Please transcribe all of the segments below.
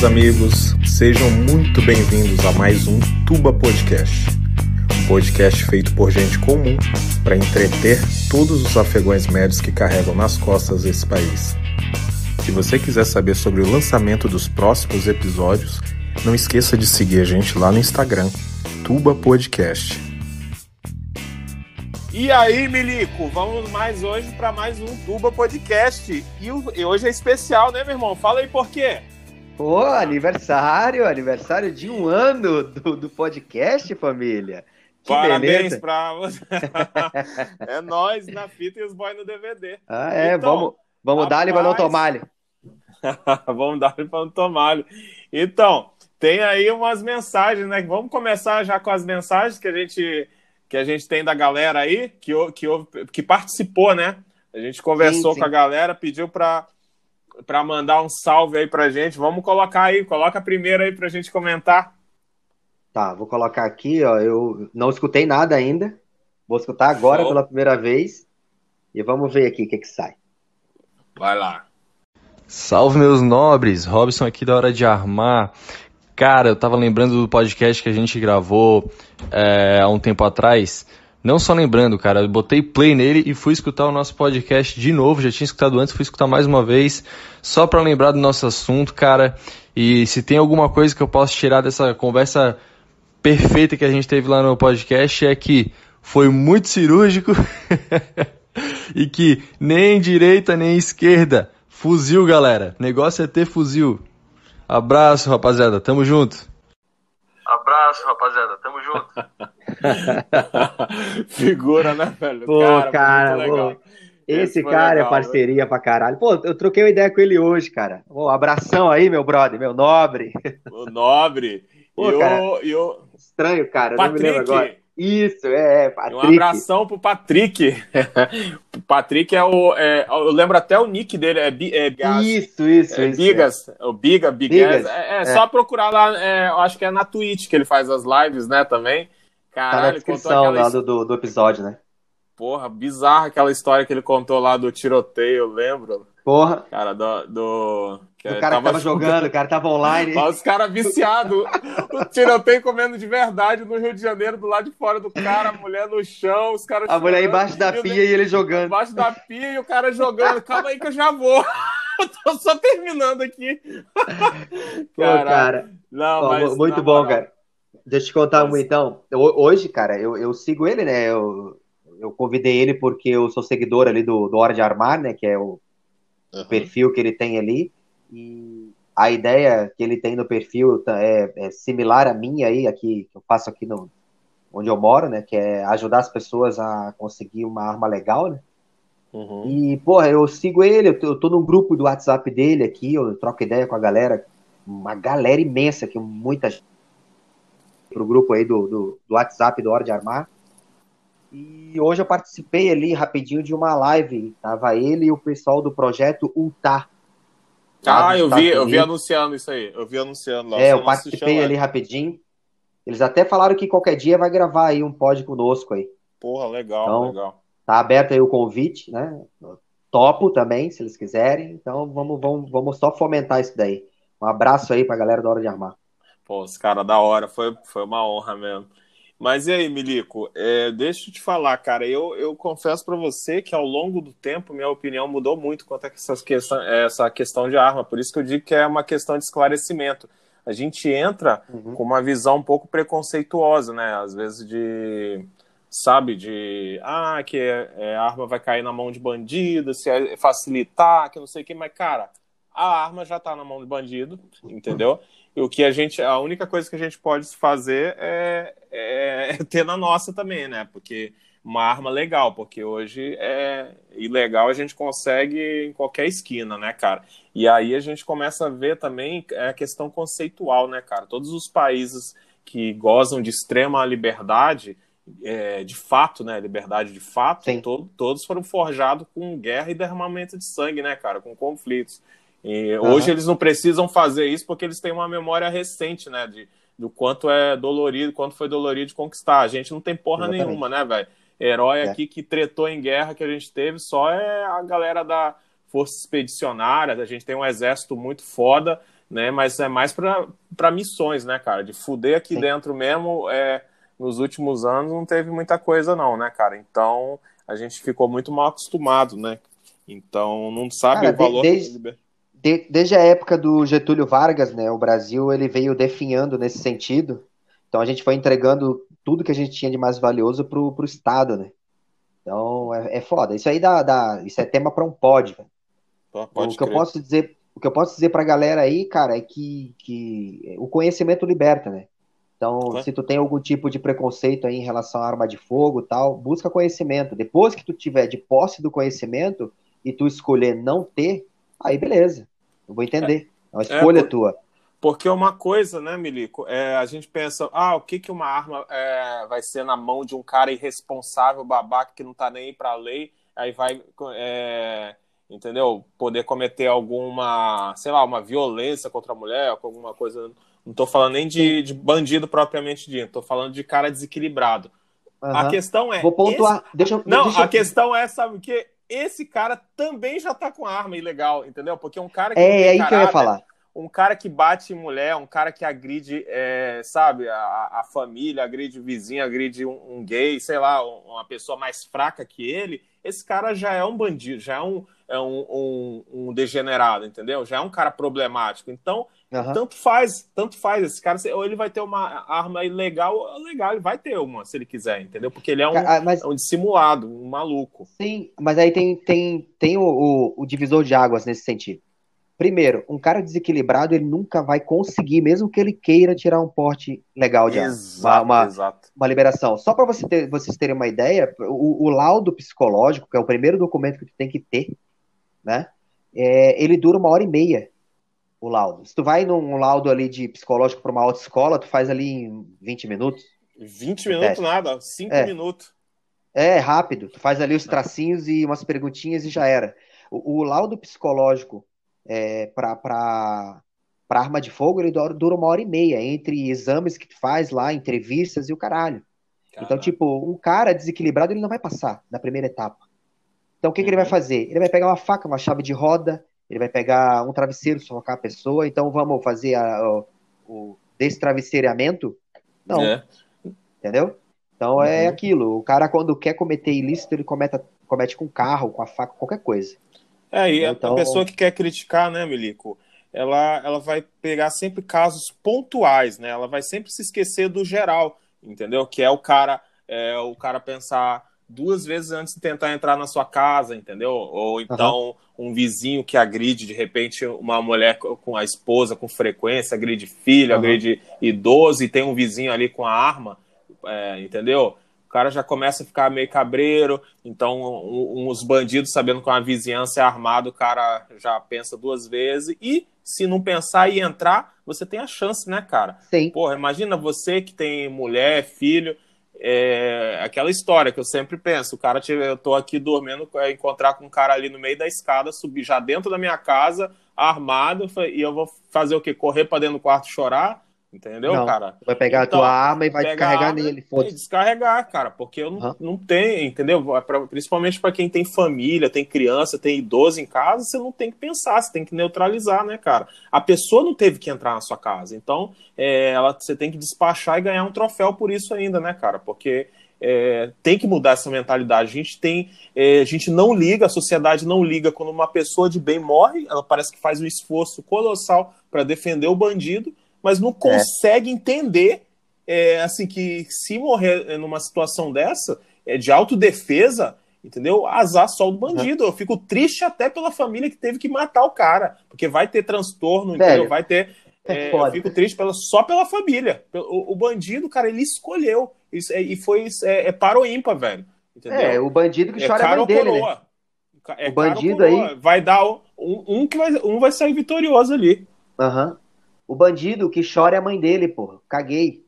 Meus amigos, sejam muito bem-vindos a mais um Tuba Podcast. Um podcast feito por gente comum para entreter todos os afegões médios que carregam nas costas esse país. Se você quiser saber sobre o lançamento dos próximos episódios, não esqueça de seguir a gente lá no Instagram, Tuba Podcast. E aí, Milico, vamos mais hoje para mais um Tuba Podcast. E hoje é especial, né, meu irmão? Fala aí por quê. Pô, aniversário, aniversário de um ano do, do podcast, família. Que Parabéns para você. é nós na fita e os boys no DVD. Ah, é, então, vamos, vamos rapaz... dar-lhe para não tomar-lhe. vamos dar-lhe para não tomar-lhe. Então, tem aí umas mensagens, né? Vamos começar já com as mensagens que a gente, que a gente tem da galera aí, que, que, que participou, né? A gente conversou sim, sim. com a galera, pediu para para mandar um salve aí pra gente. Vamos colocar aí, coloca a primeira aí pra gente comentar. Tá, vou colocar aqui, ó. Eu não escutei nada ainda. Vou escutar agora Show. pela primeira vez. E vamos ver aqui o que, que sai. Vai lá. Salve, meus nobres. Robson aqui da Hora de Armar. Cara, eu tava lembrando do podcast que a gente gravou é, há um tempo atrás. Não só lembrando, cara, eu botei play nele e fui escutar o nosso podcast de novo. Já tinha escutado antes, fui escutar mais uma vez, só para lembrar do nosso assunto, cara. E se tem alguma coisa que eu posso tirar dessa conversa perfeita que a gente teve lá no podcast é que foi muito cirúrgico e que nem direita nem esquerda. Fuzil, galera. Negócio é ter fuzil. Abraço, rapaziada. Tamo junto. Abraço, rapaziada. Tamo junto. Figura, né, velho? Pô, cara, cara pô, esse, esse cara é legal, é parceria né? pra caralho. Pô, eu troquei uma ideia com ele hoje, cara. Pô, abração aí, meu brother, meu nobre. O nobre. Pô, e cara, o, e o... Estranho, cara. Patrick. Não me lembro agora. Isso, é, é Patrick. Um abração pro Patrick. o Patrick é o. É, eu lembro até o nick dele, é, é Isso, isso, é, isso. Bigas. É. O Biga, Bigas. Bigas. É, é, é, só procurar lá, eu acho que é na Twitch que ele faz as lives, né, também. Caralho, tá na descrição aquela... lá do, do, episódio, né? Porra, bizarra aquela história que ele contou lá do tiroteio, lembro? Porra. Cara, do. do... Que o cara tava, tava jogando, o cara tava online. Os caras viciados. o tiroteio comendo de verdade no Rio de Janeiro, do lado de fora do cara, a mulher no chão, os caras. A chorando, mulher embaixo da pia e ele jogando. Embaixo da pia e o cara jogando. Calma aí que eu já vou. eu tô só terminando aqui. Pô, cara. Não, mas, muito bom, moral. cara. Deixa eu te contar um, então. Hoje, cara, eu, eu sigo ele, né? Eu, eu convidei ele porque eu sou seguidor ali do, do Hora de Armar, né? Que é o, uhum. perfil que ele tem ali. E a ideia que ele tem no perfil é, é similar à minha aí, aqui, que eu faço aqui no, onde eu moro, né? Que é ajudar as pessoas a conseguir uma arma legal, né? Uhum. E, porra, eu sigo ele, eu tô, eu no grupo do WhatsApp dele aqui, eu troco ideia com a galera, uma galera imensa, que muita gente pro grupo aí do, do, do WhatsApp do Hora de Armar. E hoje eu participei ali rapidinho de uma live. Tava ele e o pessoal do projeto Ultar. Ah, eu vi, eu vi anunciando isso aí. Eu vi anunciando lá. É, eu participei ali rapidinho. Eles até falaram que qualquer dia vai gravar aí um pod conosco aí. Porra, legal, então, legal. Tá aberto aí o convite, né? Topo também, se eles quiserem. Então vamos, vamos, vamos só fomentar isso daí. Um abraço aí pra galera da Hora de Armar. Pô, os caras da hora, foi, foi uma honra mesmo. Mas e aí, Milico, é, deixa eu te falar, cara, eu, eu confesso para você que ao longo do tempo minha opinião mudou muito quanto a essa questão, essa questão de arma, por isso que eu digo que é uma questão de esclarecimento. A gente entra uhum. com uma visão um pouco preconceituosa, né? Às vezes de, sabe, de, ah, que é, é, a arma vai cair na mão de bandido, se facilitar, que não sei o que, mas, cara, a arma já tá na mão de bandido, entendeu? o que a gente, a única coisa que a gente pode fazer é, é, ter na nossa também, né? Porque uma arma legal, porque hoje é ilegal, a gente consegue em qualquer esquina, né, cara? E aí a gente começa a ver também a questão conceitual, né, cara? Todos os países que gozam de extrema liberdade, é, de fato, né, liberdade de fato, to todos foram forjados com guerra e derramamento de sangue, né, cara? Com conflitos. E uhum. Hoje eles não precisam fazer isso porque eles têm uma memória recente, né? De, do quanto é dolorido, quanto foi dolorido conquistar. A gente não tem porra Exatamente. nenhuma, né, velho? Herói é. aqui que tretou em guerra que a gente teve só é a galera da força expedicionária, a gente tem um exército muito foda, né? Mas é mais para missões, né, cara? De fuder aqui Sim. dentro mesmo, é, nos últimos anos não teve muita coisa, não, né, cara? Então a gente ficou muito mal acostumado, né? Então não sabe cara, o valor. Desde, de, desde a época do Getúlio Vargas, né? O Brasil ele veio definhando nesse sentido. Então a gente foi entregando tudo que a gente tinha de mais valioso pro, pro Estado, né? Então é, é foda. Isso aí dá, dá isso é tema para um pod, velho. o que eu posso dizer, o que eu posso dizer pra galera aí, cara, é que, que o conhecimento liberta, né? Então, se tu tem algum tipo de preconceito aí em relação à arma de fogo tal, busca conhecimento. Depois que tu tiver de posse do conhecimento e tu escolher não ter, aí beleza. Eu vou entender. É uma é, escolha é, tua. Porque uma coisa, né, Milico, é, a gente pensa, ah, o que, que uma arma é, vai ser na mão de um cara irresponsável, babaca, que não tá nem aí pra lei, aí vai, é, entendeu? Poder cometer alguma, sei lá, uma violência contra a mulher, alguma coisa. Não tô falando nem de, de bandido propriamente dito, tô falando de cara desequilibrado. Uhum. A questão é. Vou pontuar. Esse... Deixa eu. Não, deixa a questão é, sabe o que? Esse cara também já tá com arma ilegal, entendeu? Porque um cara que. É, é aí caráter, que eu ia falar. Um cara que bate em mulher, um cara que agride, é, sabe, a, a, família, agride o vizinho, agride um, um, gay, sei lá, uma pessoa mais fraca que ele, esse cara já é um bandido, já é um, é um, um, um degenerado, entendeu? Já é um cara problemático. Então, Uhum. Tanto faz, tanto faz. Esse cara, ou ele vai ter uma arma ilegal, ou legal, ele vai ter uma, se ele quiser, entendeu? Porque ele é um, ah, mas... é um dissimulado, um maluco. Sim, mas aí tem, tem, tem o, o, o, divisor de águas nesse sentido. Primeiro, um cara desequilibrado, ele nunca vai conseguir, mesmo que ele queira tirar um porte legal de exato, arma. Uma, exato. uma liberação. Só para você ter, vocês terem uma ideia, o, o laudo psicológico, que é o primeiro documento que tu tem que ter, né? É, ele dura uma hora e meia o laudo. Se tu vai num laudo ali de psicológico para uma autoescola, tu faz ali em 20 minutos. 20 minutos teste. nada, 5 é. minutos. É, rápido. Tu faz ali os tracinhos e umas perguntinhas e já era. O, o laudo psicológico é, para arma de fogo, ele dura uma hora e meia, entre exames que tu faz lá, entrevistas e o caralho. Caramba. Então, tipo, um cara desequilibrado, ele não vai passar na primeira etapa. Então, o que, que ele vai uhum. fazer? Ele vai pegar uma faca, uma chave de roda, ele vai pegar um travesseiro, sufocar a pessoa, então vamos fazer a, o, o destravesseiramento? Não. É. Entendeu? Então é uhum. é aquilo. O cara, quando quer cometer ilícito, ele cometa, comete com carro, com a faca, qualquer coisa. É, e então... a pessoa que quer criticar, né, Milico? Ela, ela vai pegar sempre casos pontuais, né? Ela vai sempre se esquecer do geral, entendeu? Que é o cara, é, o cara pensar duas vezes antes de tentar entrar na sua casa, entendeu? Ou então uhum. um vizinho que agride de repente uma mulher com a esposa com frequência, agride filho, uhum. agride idoso e tem um vizinho ali com a arma, é, entendeu? O cara já começa a ficar meio cabreiro, então um, um, os bandidos sabendo que uma vizinhança é armada, o cara já pensa duas vezes e se não pensar e entrar, você tem a chance, né, cara? Sim. Porra, imagina você que tem mulher, filho, é aquela história que eu sempre penso, o cara, eu tô aqui dormindo, é, encontrar com um cara ali no meio da escada, subir já dentro da minha casa, armado, e eu vou fazer o quê? Correr para dentro do quarto chorar? Entendeu, não, cara? Vai pegar então, a tua arma e vai descarregar nele. E descarregar, cara, porque eu não, uhum. não tenho, entendeu? É pra, principalmente para quem tem família, tem criança, tem idoso em casa, você não tem que pensar, você tem que neutralizar, né, cara? A pessoa não teve que entrar na sua casa, então é, ela, você tem que despachar e ganhar um troféu por isso ainda, né, cara? Porque é, tem que mudar essa mentalidade. A gente tem, é, a gente não liga, a sociedade não liga quando uma pessoa de bem morre, ela parece que faz um esforço colossal para defender o bandido mas não consegue é. entender é, assim que se morrer numa situação dessa é de autodefesa, entendeu? Azar só do bandido. Eu fico triste até pela família que teve que matar o cara, porque vai ter transtorno, Velho, entendeu? Vai ter. É, é eu fico triste pela, só pela família. O, o bandido, cara, ele escolheu. Isso, é, e foi é, é para o ímpar, velho. Entendeu? É, o bandido que chora é, mãe dele, né? É o bandido aí vai dar um, um que vai um vai sair vitorioso ali. Aham. Uhum. O bandido que chora é a mãe dele, porra. Caguei.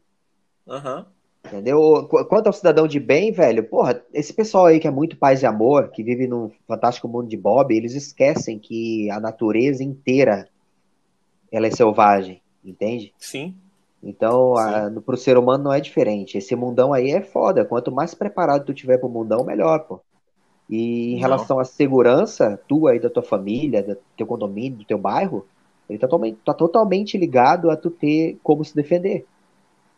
Uhum. Entendeu? Quanto ao cidadão de bem, velho, porra, esse pessoal aí que é muito paz e amor, que vive num fantástico mundo de Bob, eles esquecem que a natureza inteira ela é selvagem, entende? Sim. Então, Sim. A, pro ser humano não é diferente. Esse mundão aí é foda. Quanto mais preparado tu tiver pro mundão, melhor, pô. E em relação à segurança tua e da tua família, do teu condomínio, do teu bairro, ele tá totalmente, tá totalmente ligado a tu ter como se defender.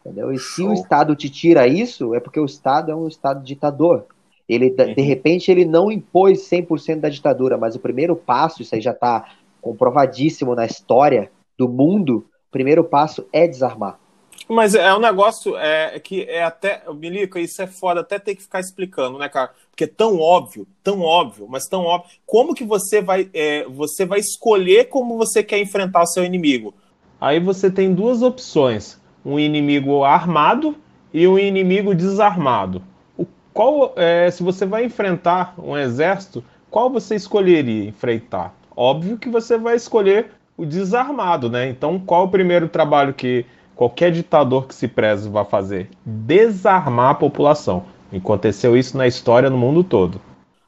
Entendeu? E se o Estado te tira isso, é porque o Estado é um Estado ditador. Ele, uhum. de repente, ele não impôs 100% da ditadura, mas o primeiro passo, isso aí já está comprovadíssimo na história do mundo, o primeiro passo é desarmar. Mas é um negócio é, que é até. Milico, isso é foda até ter que ficar explicando, né, cara? Porque é tão óbvio, tão óbvio, mas tão óbvio. Como que você vai, é, você vai escolher como você quer enfrentar o seu inimigo? Aí você tem duas opções: um inimigo armado e um inimigo desarmado. O, qual, é, se você vai enfrentar um exército, qual você escolheria enfrentar? Óbvio que você vai escolher o desarmado, né? Então, qual o primeiro trabalho que qualquer ditador que se preze vai fazer? Desarmar a população. Aconteceu isso na história no mundo todo.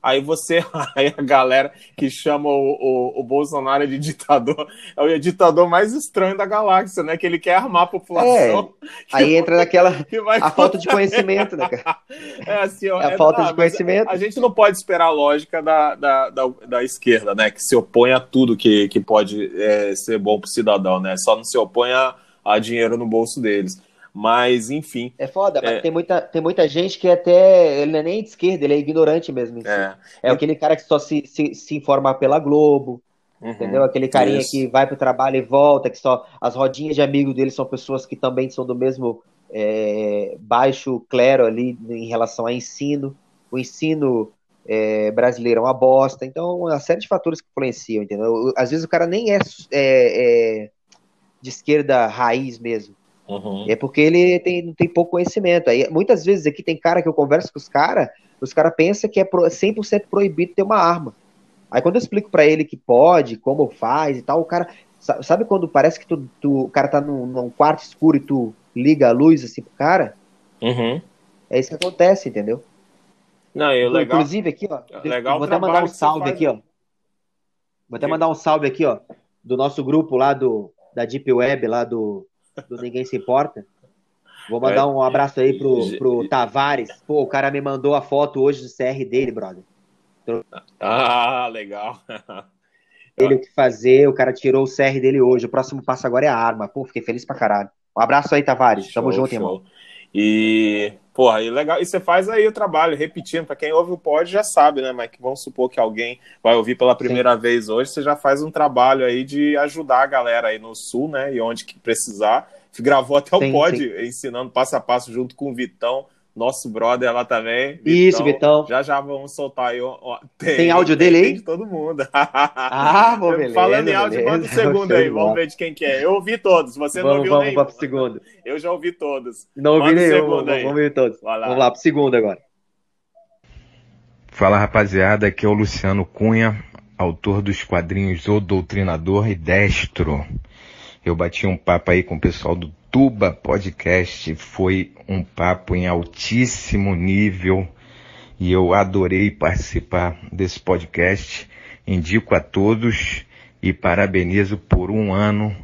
Aí você, aí a galera que chama o, o, o, Bolsonaro de ditador, é o ditador mais estranho da galáxia, né? Que ele quer armar a população. É, aí entra naquela a falta de conhecimento, né, cara? É assim, ó, é a é, falta não, de conhecimento. A gente não pode esperar a lógica da, da, da, da, esquerda, né? Que se opõe a tudo que, que pode é, ser bom para o cidadão, né? Só não se opõe a, a dinheiro no bolso deles. Mas, enfim. É foda, mas é... tem, muita, tem muita gente que até. Ele não é nem de esquerda, ele é ignorante mesmo. É, é aquele cara que só se, se, se informa pela Globo. Uhum, entendeu? Aquele carinha isso. que vai pro trabalho e volta, que só. As rodinhas de amigo dele são pessoas que também são do mesmo é, baixo clero ali em relação a ensino. O ensino é, brasileiro é uma bosta. Então, uma série de fatores que influenciam, entendeu? Às vezes o cara nem é, é, é de esquerda raiz mesmo. Uhum. É porque ele tem, tem pouco conhecimento. Aí, muitas vezes aqui tem cara que eu converso com os caras, os caras pensam que é 100% proibido ter uma arma. Aí quando eu explico para ele que pode, como faz e tal, o cara. Sabe quando parece que tu, tu o cara tá num, num, quarto escuro e tu liga a luz assim pro cara? Uhum. É isso que acontece, entendeu? Não, eu, legal, Inclusive aqui, ó. Legal vou até mandar um salve aqui, ó. Vou até mandar um salve aqui, ó. Do nosso grupo lá do, da Deep Web, lá do, do Ninguém Se Importa. Vou mandar é. um abraço aí pro, pro Tavares. Pô, o cara me mandou a foto hoje do CR dele, brother. Ah, legal. Ele o que fazer, o cara tirou o CR dele hoje. O próximo passo agora é a arma. Pô, fiquei feliz pra caralho. Um abraço aí, Tavares. Tamo show, junto, show. irmão. E, porra, e legal. E você faz aí o trabalho, repetindo. Para quem ouve o pod já sabe, né? Mas vamos supor que alguém vai ouvir pela primeira Sim. vez hoje, você já faz um trabalho aí de ajudar a galera aí no sul, né? E onde que precisar. Gravou até sim, o pod sim. ensinando passo a passo junto com o Vitão nosso brother lá também. Vitão. Isso, Vitão. Já já vamos soltar aí. Ó, tem, tem áudio dele aí? Tem de todo mundo. Ah, bom, beleza. Falando em áudio, beleza. manda o segundo aí. Vamos ver de quem que é. Eu ouvi todos. Você vamos, não ouviu vamos nenhum. Vamos para o segundo. Eu já ouvi todos. Não ouvi nenhum. Vamos, vamos ouvir todos. Vamos lá para o segundo agora. Fala, rapaziada. Aqui é o Luciano Cunha, autor dos quadrinhos O Doutrinador e Destro. Eu bati um papo aí com o pessoal do Tuba Podcast. Foi um papo em altíssimo nível e eu adorei participar desse podcast. Indico a todos e parabenizo por um ano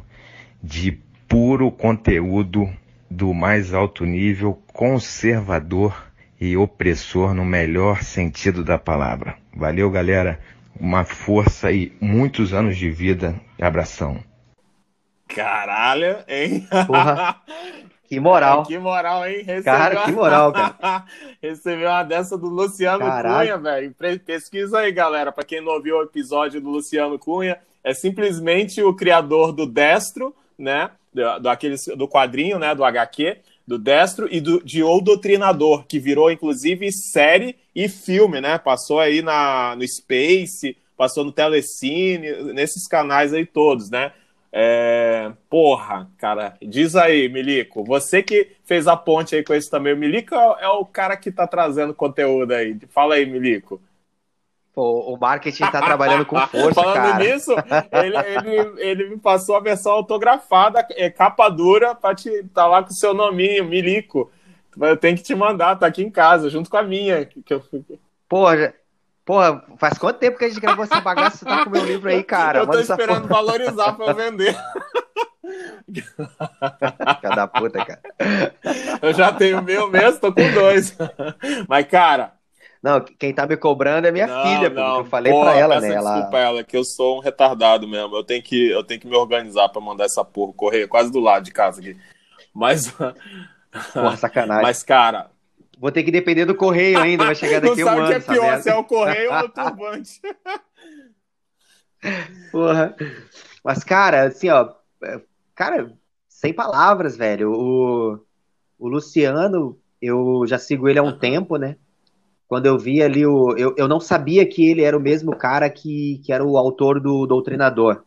de puro conteúdo do mais alto nível, conservador e opressor no melhor sentido da palavra. Valeu, galera. Uma força e muitos anos de vida. Abração. Caralho, hein? Porra. Que moral. Que moral, hein? Recebeu cara, que moral, cara. Recebeu uma dessa do Luciano Caralho. Cunha, velho. Pesquisa aí, galera. Para quem não ouviu o episódio do Luciano Cunha, é simplesmente o criador do Destro, né? Do, do, aquele, do quadrinho, né? Do HQ, do Destro e do, de O Doutrinador, que virou, inclusive, série e filme, né? Passou aí na, no Space, passou no Telecine, nesses canais aí todos, né? É, porra, cara, diz aí, Milico, você que fez a ponte aí com esse também. O Milico é, é o cara que tá trazendo conteúdo aí. Fala aí, Milico. Pô, o marketing tá trabalhando com força, Falando cara. nisso, ele, ele, ele, me passou a versão autografada, é, capa dura, pra te tá lá com o seu nominho, Milico. Eu tenho que te mandar, tá aqui em casa, junto com a minha. Que eu... Porra, Porra, faz quanto tempo que a gente gravou essa bagaça? Você tá com o meu livro aí, cara? Eu tô esperando valorizar pra eu vender. Cada puta, cara. Eu já tenho meu mesmo, tô com dois. Mas, cara, Não, quem tá me cobrando é minha não, filha, não. porque eu falei porra, pra ela, né? Ela... Desculpa ela, que eu sou um retardado mesmo. Eu tenho que, eu tenho que me organizar pra mandar essa porra correr quase do lado de casa aqui. Mas. Porra, sacanagem. Mas, cara. Vou ter que depender do correio ainda, vai chegar daqui a um ano. Não sabe o que é pior, se é o correio ou o turbante. Porra. Mas, cara, assim, ó. É, cara, sem palavras, velho. O, o Luciano, eu já sigo ele há um uhum. tempo, né? Quando eu vi ali o. Eu, eu não sabia que ele era o mesmo cara que, que era o autor do Doutrinador.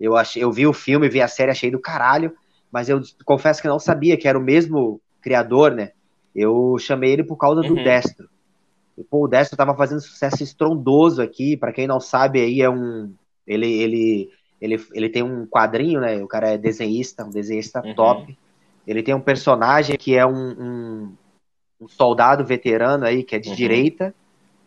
Eu, achei, eu vi o filme, vi a série, achei do caralho, mas eu confesso que não sabia que era o mesmo criador, né? Eu chamei ele por causa do uhum. Destro. E, pô, o Destro tava fazendo sucesso estrondoso aqui. para quem não sabe, aí é um. Ele, ele, ele, ele tem um quadrinho, né? O cara é desenhista, um desenhista uhum. top. Ele tem um personagem que é um, um um soldado veterano aí, que é de uhum. direita,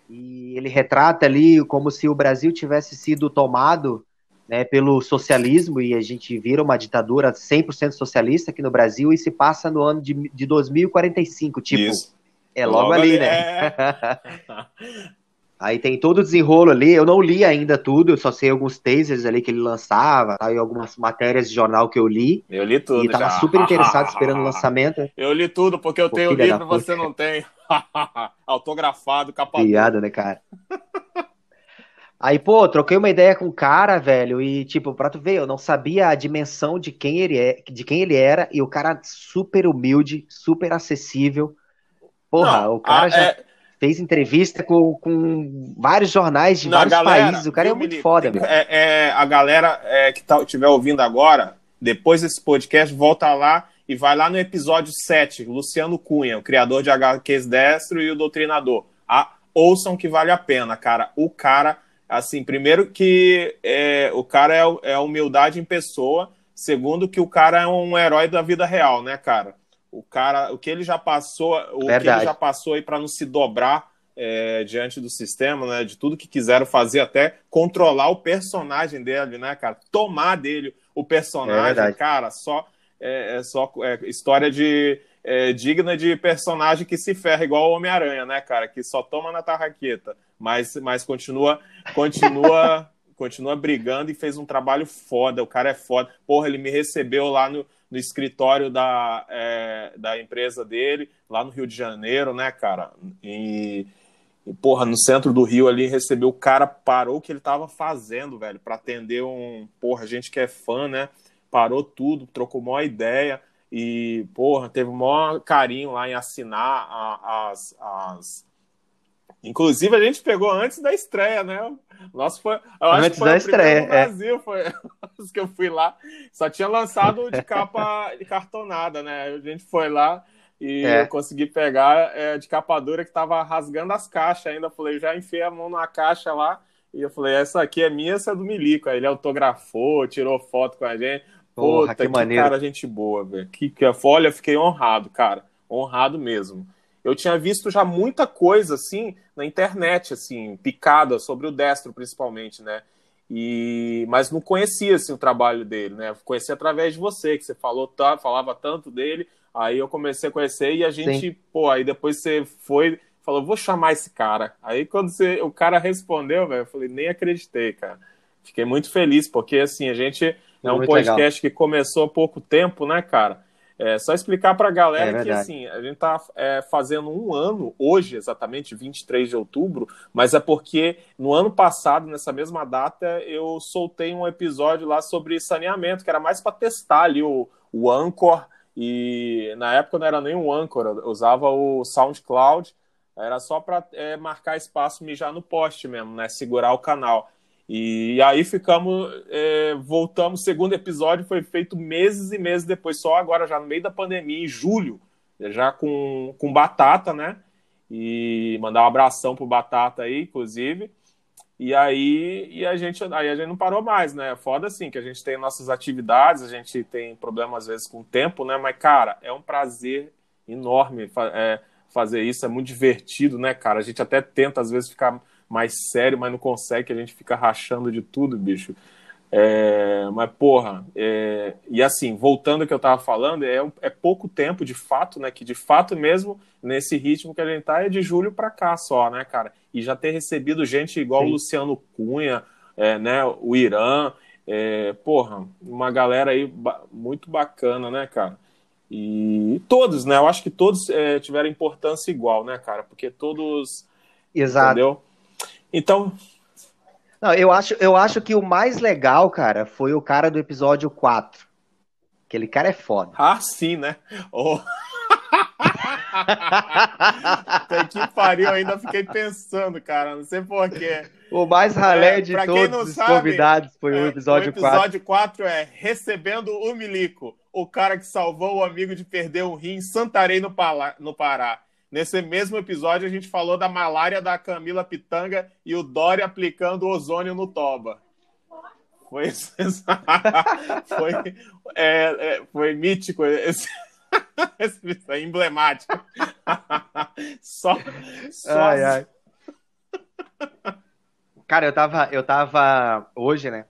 e ele retrata ali como se o Brasil tivesse sido tomado né, pelo socialismo, e a gente vira uma ditadura 100% socialista aqui no Brasil, e se passa no ano de, de 2045, tipo, Isso. é logo, logo ali, ali, né? É. Aí tem todo o desenrolo ali. Eu não li ainda tudo, eu só sei alguns tasers ali que ele lançava, tá? E algumas matérias de jornal que eu li. Eu li tudo. E tava já. super interessado esperando o lançamento. Eu li tudo, porque eu Pô, tenho o livro e você não tem. Autografado, capa Piada, né, cara? Aí, pô, troquei uma ideia com o cara, velho, e tipo, pra tu ver, eu não sabia a dimensão de quem ele é, de quem ele era, e o cara super humilde, super acessível. Porra, não, o cara a, já. É fez entrevista com, com vários jornais de Não, vários galera, países. O cara é muito foda, meu. É, é, a galera é, que tá, estiver ouvindo agora, depois desse podcast, volta lá e vai lá no episódio 7, Luciano Cunha, o criador de HQs Destro e o Doutrinador. A, ouçam que vale a pena, cara. O cara, assim, primeiro que é, o cara é, é humildade em pessoa, segundo que o cara é um herói da vida real, né, cara? o cara, o que ele já passou, o Verdade. que ele já passou aí para não se dobrar é, diante do sistema, né? De tudo que quiseram fazer, até controlar o personagem dele, né, cara? Tomar dele o personagem, é cara, só é, é só é, história de é, digna de personagem que se ferra igual o Homem-Aranha, né, cara? Que só toma na tarraqueta, mas, mas continua, continua, continua brigando e fez um trabalho foda. O cara é foda. Porra, ele me recebeu lá no, no escritório da, é, da empresa dele, lá no Rio de Janeiro, né, cara? E, e, porra, no centro do Rio ali, recebeu o cara, parou o que ele tava fazendo, velho, para atender um. Porra, gente que é fã, né? Parou tudo, trocou uma ideia e, porra, teve o maior carinho lá em assinar a, as, as. Inclusive, a gente pegou antes da estreia, né? Nossa, foi. Antes foi da estreia. No é. Brasil, foi que eu fui lá. Só tinha lançado de capa de cartonada, né? A gente foi lá e é. eu consegui pegar é, de capa dura que tava rasgando as caixas ainda. falei, já enfiei a mão na caixa lá. E eu falei, essa aqui é minha, essa é do Milico. Aí ele autografou, tirou foto com a gente. Porra, Puta, que, que maneiro. cara, gente boa, velho. Que, que, olha, fiquei honrado, cara. Honrado mesmo eu tinha visto já muita coisa assim na internet, assim, picada sobre o Destro principalmente, né? E mas não conhecia assim o trabalho dele, né? Conheci através de você, que você falou, tá, falava tanto dele, aí eu comecei a conhecer e a gente, Sim. pô, aí depois você foi, falou, vou chamar esse cara. Aí quando você, o cara respondeu, velho, eu falei, nem acreditei, cara. Fiquei muito feliz porque assim, a gente é um podcast legal. que começou há pouco tempo, né, cara? É só explicar para a galera é que assim, a gente está é, fazendo um ano, hoje exatamente, 23 de outubro, mas é porque no ano passado, nessa mesma data, eu soltei um episódio lá sobre saneamento, que era mais para testar ali o, o Anchor, e na época não era nem o Anchor, eu usava o SoundCloud, era só para é, marcar espaço mijar no poste mesmo, né? Segurar o canal. E aí ficamos, é, voltamos, segundo episódio foi feito meses e meses depois, só agora, já no meio da pandemia, em julho, já com, com Batata, né? E mandar um abração pro Batata aí, inclusive. E aí e a gente aí a gente não parou mais, né? Foda assim, que a gente tem nossas atividades, a gente tem problema às vezes com o tempo, né? Mas, cara, é um prazer enorme é, fazer isso, é muito divertido, né, cara? A gente até tenta às vezes ficar mais sério, mas não consegue, a gente fica rachando de tudo, bicho. É, mas, porra, é, e assim, voltando ao que eu tava falando, é, é pouco tempo, de fato, né? Que de fato mesmo, nesse ritmo que a gente tá, é de julho para cá só, né, cara? E já ter recebido gente igual Sim. o Luciano Cunha, é, né? O Irã, é, porra, uma galera aí ba muito bacana, né, cara? E todos, né? Eu acho que todos é, tiveram importância igual, né, cara? Porque todos. Exato. Entendeu? Então, não, eu acho, eu acho que o mais legal, cara, foi o cara do episódio 4. Aquele cara é foda. Ah, sim, né? Oh. Tem que pariu, ainda fiquei pensando, cara. Não sei porquê. O mais ralé é, de todos os sabe, convidados foi o episódio 4. O episódio 4. 4 é Recebendo o Milico, o cara que salvou o amigo de perder um rim em Santarém, no Pará. Nesse mesmo episódio, a gente falou da malária da Camila Pitanga e o Dória aplicando ozônio no Toba. Foi, foi, é, é, foi mítico esse, esse é emblemático. só, só ai, ai. Cara, eu tava, eu tava hoje, né?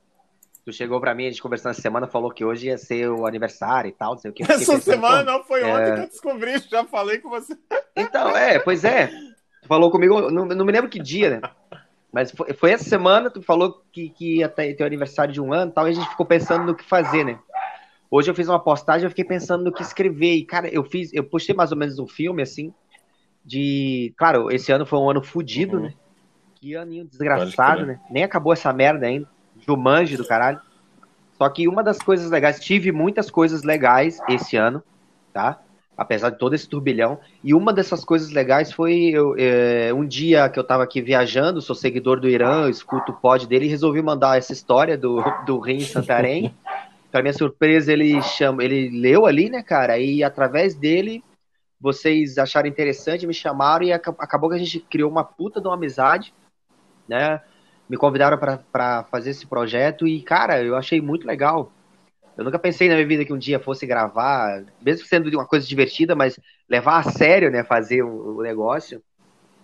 Tu chegou pra mim, a gente conversando essa semana, falou que hoje ia ser o aniversário e tal, não sei o que. Essa semana não, foi ontem é... que eu descobri, já falei com você. Então, é, pois é. Tu falou comigo, não, não me lembro que dia, né? Mas foi, foi, essa semana, tu falou que, que ia ter, ter o aniversário de um ano e tal, e a gente ficou pensando no que fazer, né? Hoje eu fiz uma postagem, eu fiquei pensando no que escrever, e, cara, eu fiz, eu postei mais ou menos um filme, assim, de... Claro, esse ano foi um ano fodido, uhum. né? Que aninho desgraçado, né? Nem acabou essa merda ainda. Jumanji do caralho. Só que uma das coisas legais, tive muitas coisas legais esse ano, tá? Apesar de todo esse turbilhão. E uma dessas coisas legais foi eu, é, um dia que eu tava aqui viajando, sou seguidor do Irã, escuto o pod dele e resolvi mandar essa história do, do Rim em Santarém. Para minha surpresa, ele chama, ele leu ali, né, cara? E através dele, vocês acharam interessante, me chamaram e acabou que a gente criou uma puta de uma amizade, né? Me convidaram para fazer esse projeto e, cara, eu achei muito legal. Eu nunca pensei na minha vida que um dia fosse gravar, mesmo sendo uma coisa divertida, mas levar a sério, né, fazer o, o negócio.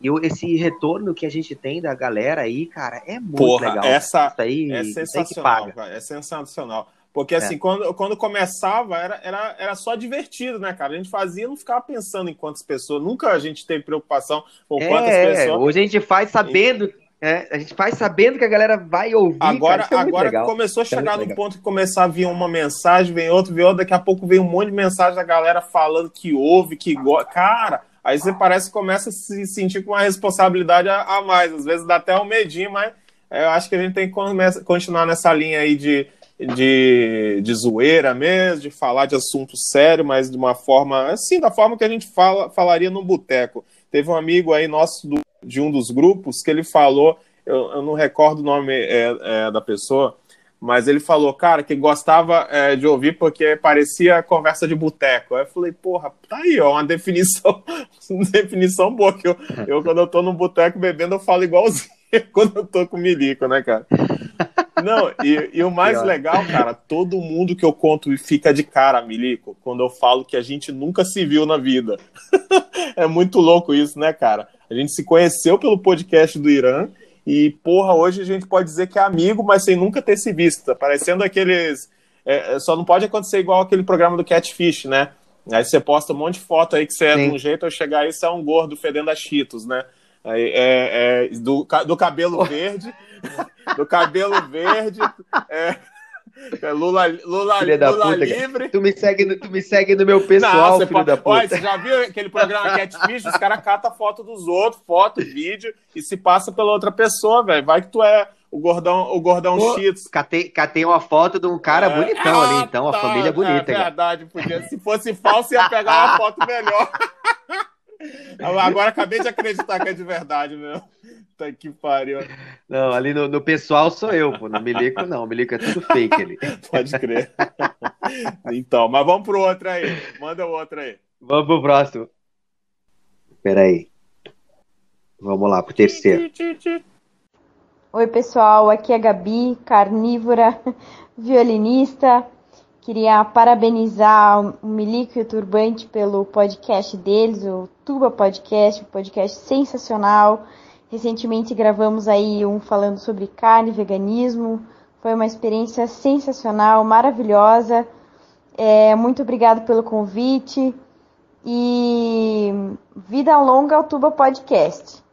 E esse retorno que a gente tem da galera aí, cara, é muito Porra, legal. Essa Isso aí é sensacional, cara, é sensacional. Porque assim, é. quando, quando começava, era, era, era só divertido, né, cara? A gente fazia não ficava pensando em quantas pessoas. Nunca a gente teve preocupação com é, quantas pessoas. Hoje a gente faz sabendo é, a gente faz sabendo que a galera vai ouvir. Agora, cara, é agora começou a é chegar no ponto que começar a vir uma mensagem, vem outro, vem outro, daqui a pouco vem um monte de mensagem da galera falando que ouve, que gosta. Cara, aí você parece que começa a se sentir com uma responsabilidade a, a mais. Às vezes dá até um medinho, mas é, eu acho que a gente tem que continuar nessa linha aí de, de, de zoeira mesmo, de falar de assunto sério, mas de uma forma, assim, da forma que a gente fala, falaria no boteco. Teve um amigo aí nosso do de um dos grupos que ele falou, eu, eu não recordo o nome é, é, da pessoa, mas ele falou, cara, que gostava é, de ouvir porque parecia conversa de boteco. Aí eu falei, porra, tá aí, ó, uma definição, uma definição boa, que eu, eu quando eu tô no boteco bebendo, eu falo igualzinho quando eu tô com milico, né, cara? Não, e, e, o mais legal, cara, todo mundo que eu conto fica de cara, Milico, quando eu falo que a gente nunca se viu na vida. é muito louco isso, né, cara? A gente se conheceu pelo podcast do Irã e, porra, hoje a gente pode dizer que é amigo, mas sem nunca ter se visto. Tá parecendo aqueles. É, é, só não pode acontecer igual aquele programa do Catfish, né? Aí você posta um monte de foto aí que você é Sim. de um jeito, eu chegar aí você é um gordo fedendo a Cheetos, né? Aí, é, é, do, do cabelo verde, do cabelo verde, é, é Lula, Lula, filha da Lula puta, livre. Tu me, segue no, tu me segue no meu pessoal, Não, filho pode... da puta. Olha, você já viu aquele programa Catfish? Os caras catam foto dos outros, foto, vídeo, e se passa pela outra pessoa, velho. Vai que tu é o gordão, o gordão Pô, Cheetos. Catei, catei uma foto de um cara é, bonitão ali, então, a tá, família é bonita. É verdade, porque se fosse falso ia pegar uma foto melhor. Agora acabei de acreditar que é de verdade, meu. Tá que pariu. Não, ali no, no pessoal sou eu, pô. No Milico não. O Milico é tudo fake ali. Pode crer. Então, mas vamos pro outro aí. Manda o outro aí. Vamos pro próximo. Peraí. Vamos lá pro terceiro. Oi, pessoal. Aqui é a Gabi, carnívora, violinista Queria parabenizar o Milico e o Turbante pelo podcast deles, o Tuba Podcast, um podcast sensacional. Recentemente gravamos aí um falando sobre carne, veganismo, Foi uma experiência sensacional, maravilhosa. É, muito obrigado pelo convite e vida longa ao Tuba Podcast.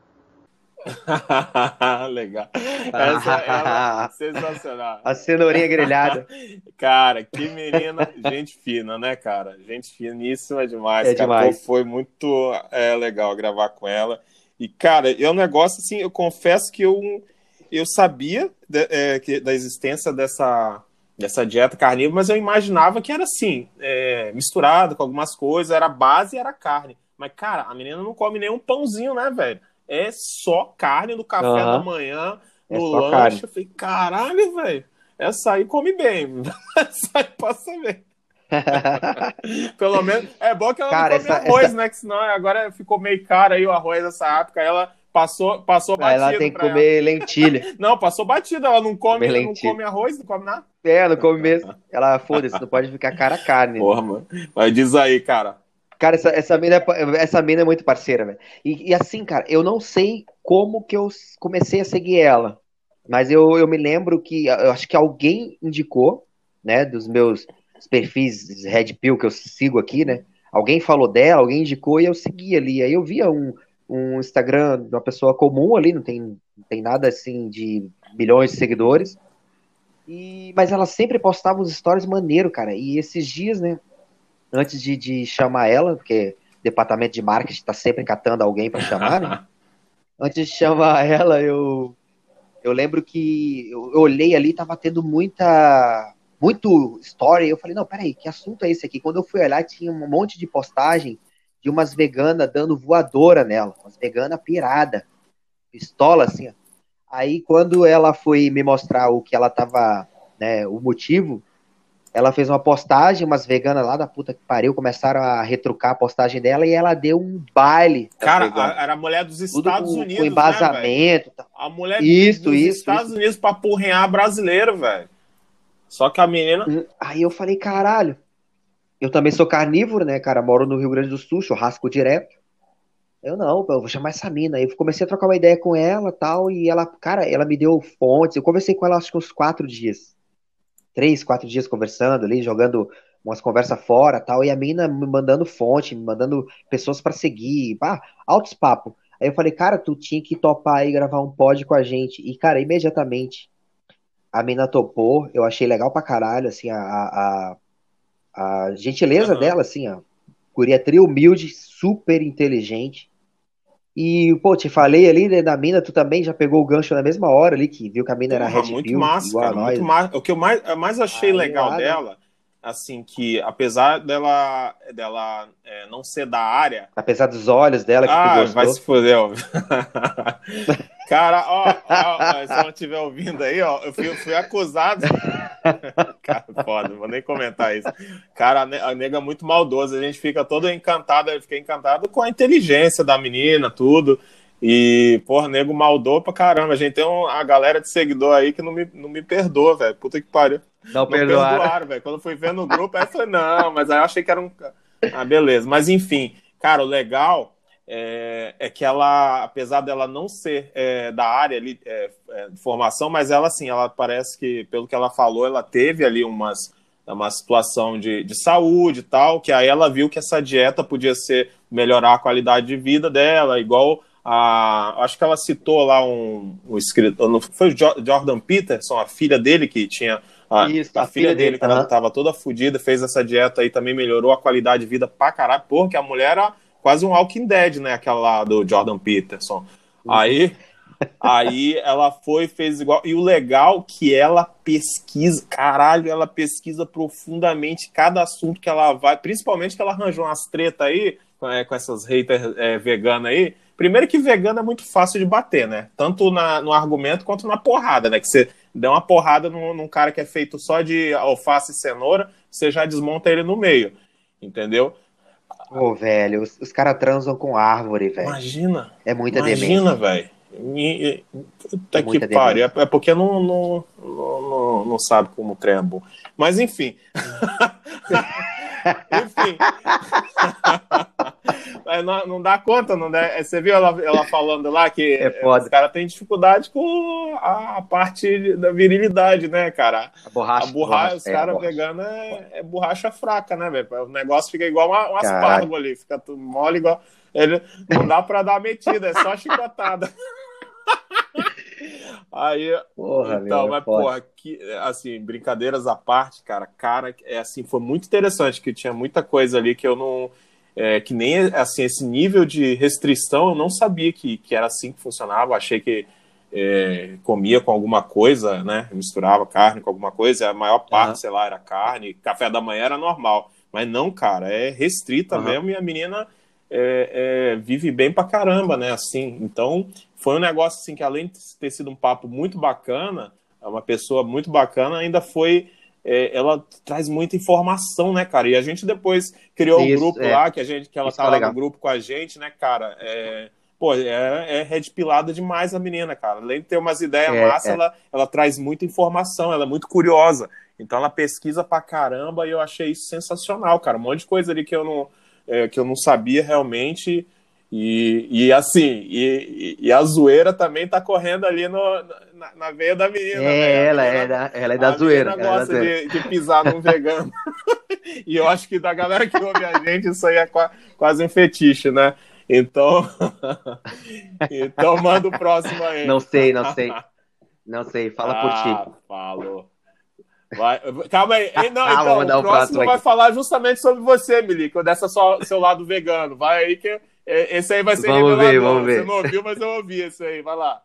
Legal. Essa é sensacional. A cenourinha grelhada. cara, que menina, gente fina, né, cara? Gente finíssima demais. É cara. demais. Foi muito é, legal gravar com ela. E, cara, é um negócio assim, eu confesso que eu, eu sabia de, é, que, da existência dessa, dessa dieta carnívora, mas eu imaginava que era assim, é, misturado com algumas coisas, era base e era carne. Mas, cara, a menina não come nem um pãozinho, né, velho? É só carne no café uhum. da manhã, no é lanche. Carne. Eu falei, caralho, velho, essa aí come bem. essa aí passa bem. Pelo menos é bom que ela Cara, não come essa, arroz, essa... né? Que senão agora ficou meio caro aí o arroz nessa época. Ela passou, passou batido. Ela tem que comer ela. lentilha. não, passou batida. Ela não come, não come arroz, não come nada. É, não come mesmo. Ela, foda-se, não pode ficar cara a carne. Porra, mano. Mas diz aí, cara. Cara, essa, essa, mina, é essa mina é muito parceira, velho. E, e, assim, cara, eu não sei como que eu comecei a seguir ela. Mas eu, eu me lembro que eu acho que alguém indicou, né, dos meus perfis Red Pill que eu sigo aqui, né? Alguém falou dela, alguém indicou e eu segui ali. Aí eu via um, um Instagram de uma pessoa comum ali, não tem, não tem nada assim de milhões de seguidores. E, mas ela sempre postava os stories maneiro, cara. E esses dias, né? Antes de, de chamar ela, porque o departamento de marketing está sempre catando alguém para chamar, né? Antes de chamar ela, eu, eu lembro que eu, eu olhei ali, tava tendo muita muito story. Eu falei, não, peraí, que assunto é esse aqui? Quando eu fui olhar, tinha um monte de postagem de umas veganas dando voadora nela, umas veganas pirada, pistola assim. Ó. Aí quando ela foi me mostrar o que ela tava, né, o motivo, ela fez uma postagem, umas veganas lá da puta que pariu começaram a retrucar a postagem dela e ela deu um baile. Cara, a, era a mulher dos Estados Tudo Unidos. Com embasamento. Né, a mulher isso, dos isso, Estados isso. Unidos pra porrear brasileiro, velho. Só que a menina. Hum, aí eu falei, caralho. Eu também sou carnívoro, né, cara? Moro no Rio Grande do Sul, churrasco direto. Eu não, eu vou chamar essa mina. Aí eu comecei a trocar uma ideia com ela tal. E ela, cara, ela me deu fontes. Eu conversei com ela acho que uns quatro dias. Três, quatro dias conversando ali, jogando umas conversas fora tal. E a mina me mandando fonte, me mandando pessoas para seguir. Ah, altos papo. Aí eu falei, cara, tu tinha que topar aí gravar um pod com a gente. E, cara, imediatamente a mina topou, eu achei legal pra caralho, assim, a, a, a gentileza uhum. dela, assim, ó. Guria tri humilde, super inteligente. E, pô, te falei ali né, da mina, tu também já pegou o gancho na mesma hora ali, que viu que a mina era Red muito massa, cara, muito massa. O que eu mais, eu mais achei Aí, legal lá, dela, né? assim, que apesar dela, dela é, não ser da área... Apesar dos olhos dela que ah, tu gostou. vai se foder, ó. Cara, ó, ó, se ela estiver ouvindo aí, ó, eu fui, fui acusado. Cara, foda, não vou nem comentar isso. Cara, a nega é muito maldosa, a gente fica todo encantado, eu fiquei encantado com a inteligência da menina, tudo. E, porra, nego maldou pra caramba. A gente tem um, a galera de seguidor aí que não me, não me perdoa, velho. Puta que pariu. Não, não perdoaram. perdoaram velho. Quando eu fui ver no grupo, aí eu falei, não, mas aí eu achei que era um. Ah, beleza. Mas enfim, cara, o legal é, é, que ela, apesar dela não ser é, da área ali, é, é, de formação, mas ela, assim, ela parece que, pelo que ela falou, ela teve ali umas, uma situação de, de saúde e tal, que aí ela viu que essa dieta podia ser melhorar a qualidade de vida dela, igual a. Acho que ela citou lá um, um escritor, não foi o Jordan Peterson, a filha dele que tinha. A, Isso, a, a filha, filha, dele, dele quando estava toda fodida, fez essa dieta aí, também melhorou a qualidade de vida pra caralho, porque a mulher era quase um Walking Dead, né? Aquela lá do Jordan Peterson. Uhum. Aí, aí ela foi fez igual. E o legal que ela pesquisa, caralho, ela pesquisa profundamente cada assunto que ela vai, principalmente que ela arranjou umas treta aí é, com essas haters é, veganas aí. Primeiro que vegano é muito fácil de bater, né? Tanto na, no argumento quanto na porrada, né? Que você dá uma porrada num, num cara que é feito só de alface e cenoura, você já desmonta ele no meio, entendeu? Pô, velho, os, os caras transam com árvore, velho. Imagina. É muita Imagina, velho. Puta é que pariu. É, é porque não, não, não, não, sabe como o trem é bom. Mas enfim. enfim. é, não, não, dá conta, não dá. É, você viu ela, ela falando lá que é os caras têm dificuldade com a, parte da virilidade, né, cara? A borracha. A borracha, os caras veganos é, é, borracha fraca, né, velho? O negócio fica igual uma, um aspargo ali, fica tudo mole igual. Ele, não dá pra dar metida, é só chicotada. Aí, porra, então, meu, mas, porra, que, assim, brincadeiras à parte, cara, cara, é assim, foi muito interessante, que tinha muita coisa ali que eu não, é, que nem, assim, esse nível de restrição eu não sabia que, que era assim que funcionava, achei que é, comia com alguma coisa, né, misturava carne com alguma coisa, a maior parte, uhum. sei lá, era carne, café da manhã era normal, mas não, cara, é restrita uhum. mesmo e a menina é, é, vive bem pra caramba, né? Assim, então foi um negócio assim que além de ter sido um papo muito bacana, é uma pessoa muito bacana, ainda foi é, ela traz muita informação, né, cara? E a gente depois criou Isso, um grupo é. lá que a gente que ela Isso tá lá no grupo com a gente, né, cara? É, pô, é, é red pilada demais a menina, cara. Além de ter umas ideias é, massas, Ela, ela traz muita informação, ela é muito curiosa. Então ela pesquisa pra caramba e eu achei isso sensacional, cara. Um monte de coisa ali que eu não é, que eu não sabia realmente. E, e assim, e, e, a zoeira também tá correndo ali no, na, na veia da menina. É, né? ela, menina, é da, ela é da zoeira. Ela gosta é de, de, pisar num vegano. e eu acho que da galera que ouve a gente, isso aí é quase um fetiche, né? Então, então manda o próximo aí. Não sei, não sei. Não sei, fala ah, por ti. Falou. Vai, calma aí. Não, ah, então, o próximo vai falar justamente sobre você, Milico, dessa só, seu lado vegano. Vai aí que esse aí vai ser vamos Ver, vamos ver. Você não ouviu, mas eu ouvi esse aí. Vai lá.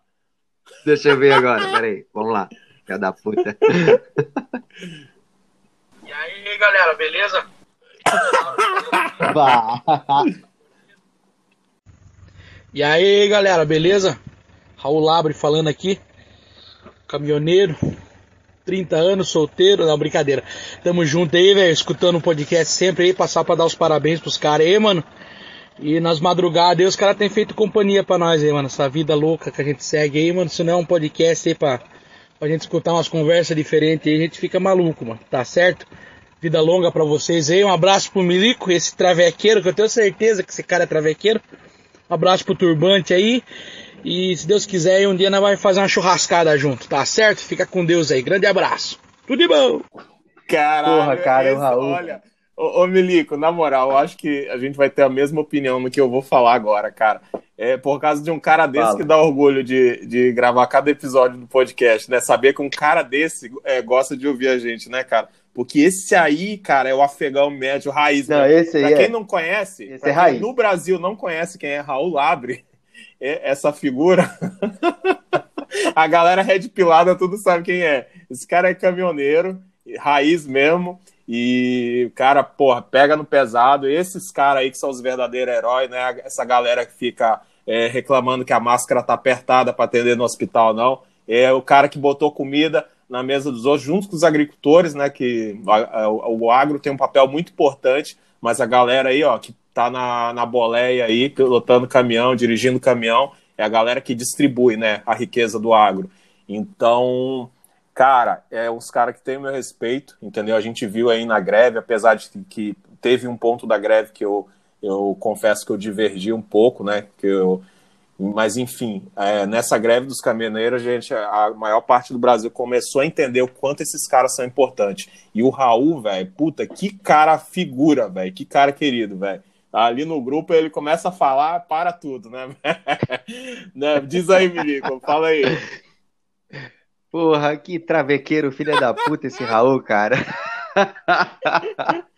Deixa eu ver agora. Peraí, vamos lá. Filha da puta. E aí, galera, beleza? e aí, galera, beleza? Raul Labre falando aqui. Caminhoneiro, 30 anos, solteiro, não, brincadeira. Tamo junto aí, velho, escutando o podcast sempre aí, passar pra dar os parabéns pros caras aí, mano. E nas madrugadas aí, os caras têm feito companhia pra nós aí, mano. Essa vida louca que a gente segue aí, mano. Se não é um podcast aí pra, pra gente escutar umas conversas diferentes aí, a gente fica maluco, mano. Tá certo? Vida longa pra vocês aí. Um abraço pro Milico, esse travequeiro, que eu tenho certeza que esse cara é travequeiro. Um abraço pro Turbante aí. E se Deus quiser, um dia nós vamos fazer uma churrascada junto, tá certo? Fica com Deus aí. Grande abraço. Tudo de bom. Caralho, Porra, cara, esse, o Raul. Olha, ô, ô Milico, na moral, eu acho que a gente vai ter a mesma opinião no que eu vou falar agora, cara. É por causa de um cara desse Fala. que dá orgulho de, de gravar cada episódio do podcast, né? Saber que um cara desse é, gosta de ouvir a gente, né, cara? Porque esse aí, cara, é o afegão médio raiz. Não, né? esse aí pra quem é... não conhece, esse é raiz. no Brasil não conhece quem é Raul Labre, essa figura. a galera red pilada tudo sabe quem é. Esse cara é caminhoneiro, raiz mesmo. E, cara, porra, pega no pesado. Esses caras aí que são os verdadeiros heróis, né? Essa galera que fica é, reclamando que a máscara tá apertada para atender no hospital, não. É o cara que botou comida na mesa dos outros, junto com os agricultores, né? Que o, o agro tem um papel muito importante, mas a galera aí, ó, que tá na, na boleia aí, pilotando caminhão, dirigindo caminhão, é a galera que distribui, né, a riqueza do agro. Então, cara, é os caras que têm o meu respeito, entendeu? A gente viu aí na greve, apesar de que teve um ponto da greve que eu, eu confesso que eu divergi um pouco, né, que eu mas, enfim, é, nessa greve dos caminhoneiros, gente, a maior parte do Brasil começou a entender o quanto esses caras são importantes. E o Raul, velho, puta, que cara figura, velho, que cara querido, velho ali no grupo ele começa a falar, para tudo, né? né? Diz aí, Milico, fala aí. Porra, que travequeiro, filha da puta esse Raul, cara.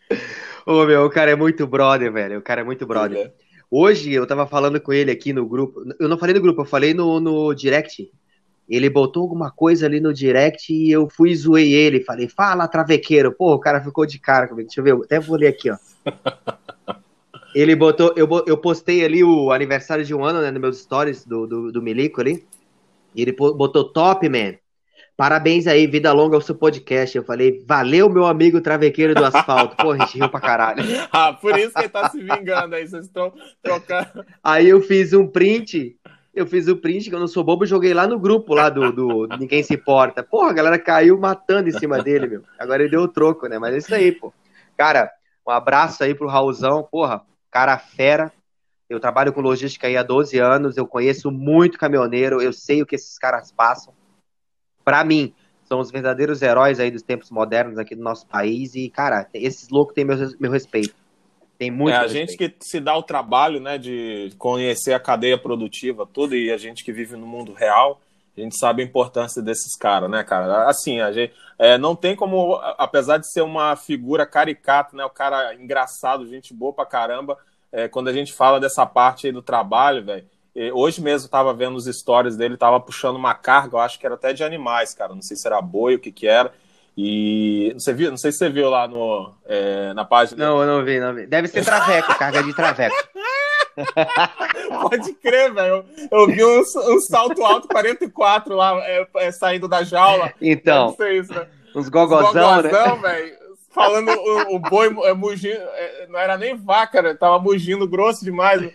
Ô, meu, o cara é muito brother, velho. O cara é muito brother. É. Hoje eu tava falando com ele aqui no grupo. Eu não falei no grupo, eu falei no, no direct. Ele botou alguma coisa ali no direct e eu fui e zoei ele. Falei, fala, travequeiro. Pô, o cara ficou de cara comigo. Deixa eu ver, até vou ler aqui, ó. Ele botou, eu, eu postei ali o aniversário de um ano, né, nos meus stories do, do, do Milico ali. E ele botou top, man. Parabéns aí, vida longa ao seu podcast. Eu falei, valeu, meu amigo travequeiro do asfalto. Pô, a gente riu pra caralho. ah, por isso que ele tá se vingando aí, vocês estão trocando. Aí eu fiz um print, eu fiz o um print, que eu não sou bobo, joguei lá no grupo lá do, do Ninguém Se Importa. Porra, a galera caiu matando em cima dele, meu. Agora ele deu o troco, né? Mas é isso aí, pô. Cara, um abraço aí pro Raulzão, porra cara fera. Eu trabalho com logística aí há 12 anos, eu conheço muito caminhoneiro, eu sei o que esses caras passam. Para mim, são os verdadeiros heróis aí dos tempos modernos aqui do nosso país e, cara, esses loucos têm meu, meu respeito. Tem muito. É, a gente que se dá o trabalho, né, de conhecer a cadeia produtiva, tudo, e a gente que vive no mundo real, a gente sabe a importância desses caras, né, cara? Assim, a gente é, não tem como, apesar de ser uma figura caricata, né, o cara engraçado, gente boa pra caramba, é, quando a gente fala dessa parte aí do trabalho, velho. Hoje mesmo eu tava vendo os stories dele, tava puxando uma carga, eu acho que era até de animais, cara. Não sei se era boi, o que que era. E você viu, não sei se você viu lá no, é, na página. Não, eu não vi, não vi. Deve ser traveco, carga de traveco. Pode crer, velho. Eu, vi um, um, salto alto 44 lá, é, é, saindo da jaula. Então. Isso, né? Uns gogozão, Uns gogozão, né? velho. Falando o, o boi é, mugindo, é, não era nem vaca, né? Tava mugindo grosso demais.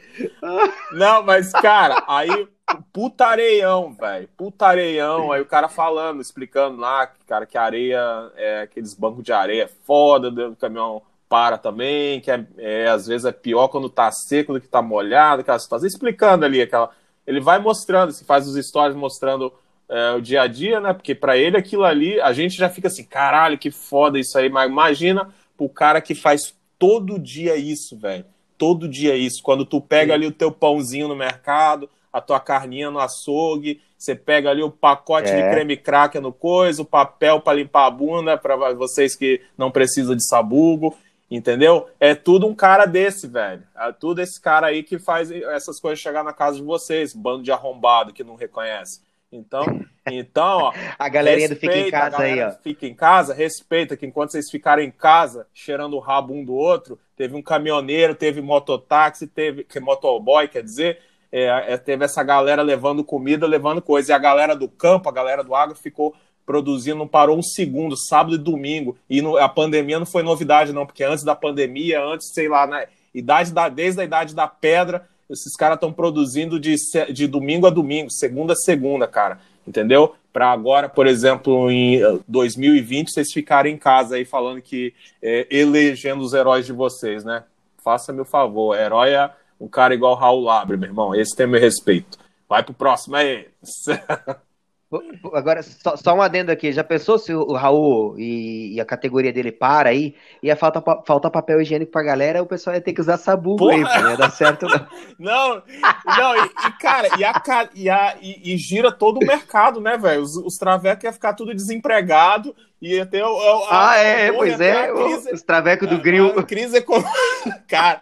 Não, mas, cara, aí putareião, velho. Putareião. Aí o cara falando, explicando lá, cara, que areia, é, aqueles bancos de areia é foda, o caminhão para também, que é, é, às vezes é pior quando tá seco do que tá molhado, aquela situação. Explicando ali aquela. Ele vai mostrando, se faz os stories mostrando é, o dia a dia, né? Porque para ele aquilo ali, a gente já fica assim, caralho, que foda isso aí. Mas imagina pro cara que faz todo dia isso, velho. Todo dia isso. Quando tu pega Sim. ali o teu pãozinho no mercado, a tua carninha no açougue, você pega ali o pacote é. de creme cracker no coisa, o papel para limpar a bunda para vocês que não precisam de sabugo, entendeu? É tudo um cara desse, velho. É tudo esse cara aí que faz essas coisas chegar na casa de vocês, bando de arrombado que não reconhece. Então, então, ó, a galerinha respeita, do fica em casa aí, ó. Fica em casa, respeita que enquanto vocês ficarem em casa, cheirando o rabo um do outro, teve um caminhoneiro, teve mototáxi, teve que motoboy, quer dizer, é, é, teve essa galera levando comida, levando coisa. E a galera do campo, a galera do agro ficou produzindo, não parou um segundo, sábado e domingo. E no, a pandemia não foi novidade, não, porque antes da pandemia, antes, sei lá, na idade da, desde a idade da pedra, esses caras estão produzindo de, de domingo a domingo, segunda a segunda, cara. Entendeu? Para agora, por exemplo, em 2020, vocês ficarem em casa aí falando que é, elegendo os heróis de vocês, né? Faça-me o favor, herói é um cara igual Raul Labre, meu irmão. Esse tem meu respeito. Vai pro próximo aí. Agora, só, só, um adendo aqui. Já pensou se o Raul e, e a categoria dele para aí, ia faltar, faltar papel higiênico pra galera, o pessoal ia ter que usar sabugo aí, não ia dar certo não. não, não e, e, cara, e, a, e, a, e, gira todo o mercado, né, velho? Os, os travecos iam ficar tudo desempregado, ia ter o... A, ah, é, pois é, crise, os travecos do grill. A, crise econômica, cara...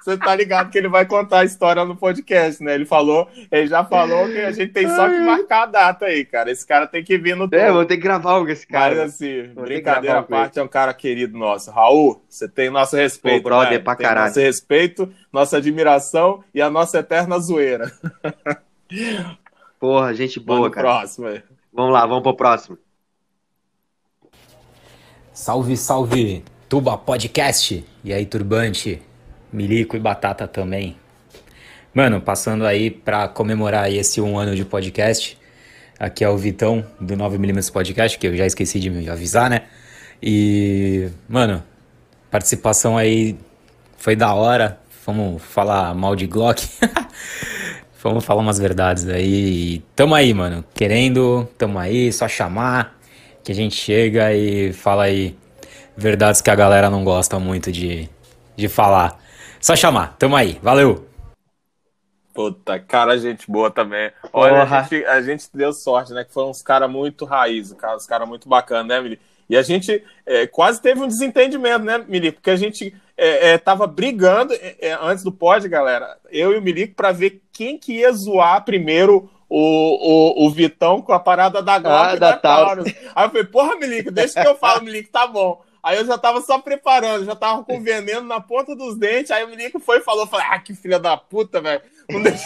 Você tá ligado que ele vai contar a história no podcast, né? Ele falou, ele já falou que a gente tem só que marcar a data aí, cara. Esse cara tem que vir no É, vou ter que gravar algo com esse cara. Mas assim, vou brincadeira à parte, é um cara querido nosso. Raul, você tem nosso respeito. Pô, brother, né? pra tem caralho. Nosso respeito, nossa admiração e a nossa eterna zoeira. Porra, gente boa, vamos cara. Próximo. Vamos lá, vamos pro próximo. Salve, salve, Tuba Podcast. E aí, turbante? Milico e Batata também. Mano, passando aí para comemorar esse um ano de podcast. Aqui é o Vitão do 9mm Podcast, que eu já esqueci de me avisar, né? E, mano, participação aí foi da hora. Vamos falar mal de Glock. Vamos falar umas verdades aí. Tamo aí, mano. Querendo, tamo aí, só chamar que a gente chega e fala aí verdades que a galera não gosta muito de, de falar. Só chamar, tamo aí, valeu! Puta, cara, gente boa também. Olha, a gente, a gente, deu sorte, né? Que foram uns caras muito raiz, uns caras muito bacanas, né, Mili? E a gente é, quase teve um desentendimento, né, Milico? Porque a gente é, é, tava brigando é, é, antes do pod, galera, eu e o Milico, para ver quem que ia zoar primeiro o, o, o Vitão com a parada da Glock ah, da, da Taurus. Aí eu falei, porra, Milico, deixa que eu falo, Milico, tá bom. Aí eu já tava só preparando, já tava com veneno na ponta dos dentes. Aí o menino foi e falou: falei, Ah, que filha da puta, velho. Não deixou.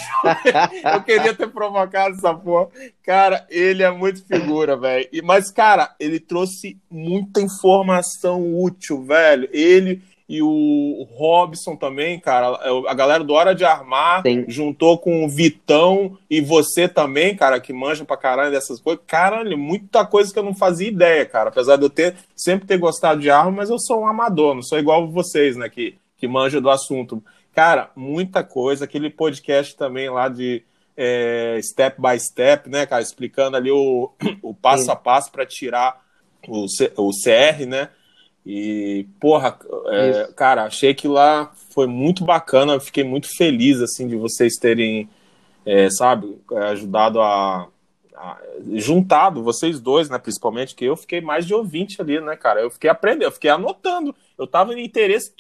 eu queria ter provocado essa porra. Cara, ele é muito figura, velho. Mas, cara, ele trouxe muita informação útil, velho. Ele e o Robson também, cara. É a galera do Hora de Armar Sim. juntou com o Vitão e você também, cara, que manja pra caralho dessas coisas. Caralho, muita coisa que eu não fazia ideia, cara. Apesar de eu ter sempre ter gostado de arma, mas eu sou um amador, não sou igual vocês, né, que, que manja do assunto. Cara, muita coisa. Aquele podcast também lá de é, step by step, né, cara? Explicando ali o, o passo a passo para tirar o, C, o CR, né? E, porra, é, cara, achei que lá foi muito bacana. Fiquei muito feliz, assim, de vocês terem, é, sabe, ajudado a, juntado, vocês dois, né, principalmente, que eu fiquei mais de ouvinte ali, né, cara? Eu fiquei aprendendo, eu fiquei anotando. Eu tava em interesse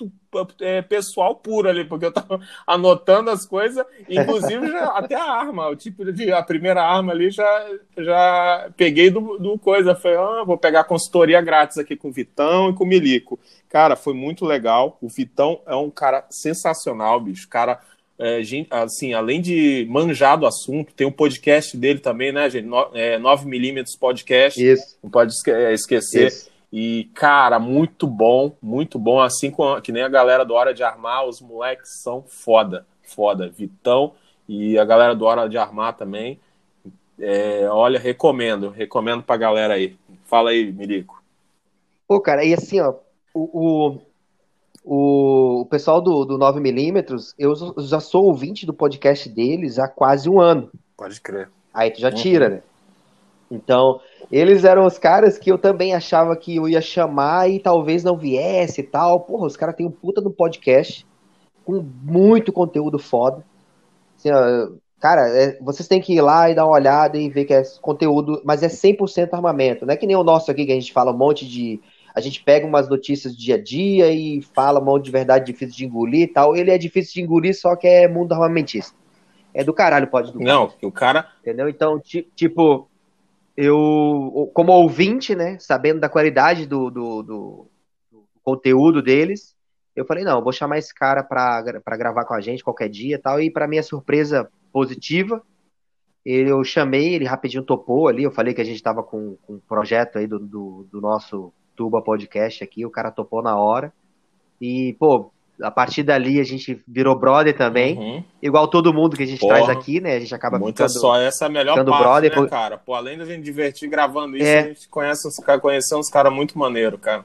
é, pessoal puro ali, porque eu tava anotando as coisas, inclusive já, até a arma, o tipo de a primeira arma ali já, já peguei do, do coisa. Falei, ah, vou pegar consultoria grátis aqui com o Vitão e com o Milico. Cara, foi muito legal. O Vitão é um cara sensacional, bicho. Cara é, gente, assim, além de manjar do assunto, tem um podcast dele também, né, gente? No, é, 9mm podcast. Isso. Não pode é, esquecer. Isso. E, cara, muito bom, muito bom. Assim com, que nem a galera do Hora de Armar, os moleques são foda, foda. Vitão e a galera do Hora de Armar também. É, olha, recomendo, recomendo pra galera aí. Fala aí, Mirico. Pô, cara, e assim, ó, o, o o, o pessoal do, do 9mm, eu já sou ouvinte do podcast deles há quase um ano. Pode crer. Aí tu já tira, uhum. né? Então, eles eram os caras que eu também achava que eu ia chamar e talvez não viesse e tal. Porra, os caras têm um puta no podcast com muito conteúdo foda. Assim, ó, cara, é, vocês têm que ir lá e dar uma olhada e ver que é conteúdo, mas é 100% armamento. Não é que nem o nosso aqui que a gente fala um monte de a gente pega umas notícias do dia a dia e fala um monte de verdade difícil de engolir e tal. Ele é difícil de engolir, só que é mundo armamentista. É do caralho, pode do Não, o cara. Entendeu? Então, tipo, eu, como ouvinte, né, sabendo da qualidade do, do, do, do conteúdo deles, eu falei, não, vou chamar esse cara para gravar com a gente qualquer dia e tal. E para minha surpresa positiva, eu chamei, ele rapidinho topou ali. Eu falei que a gente estava com, com um projeto aí do, do, do nosso Tuba Podcast aqui, o cara topou na hora. E, pô, a partir dali a gente virou brother também. Uhum. Igual todo mundo que a gente Porra, traz aqui, né? A gente acaba Muita ficando, só essa é a melhor parte, brother, né, cara? Pô, além da gente divertir gravando isso, é. a gente conhece uns, conhece uns caras muito maneiro, cara.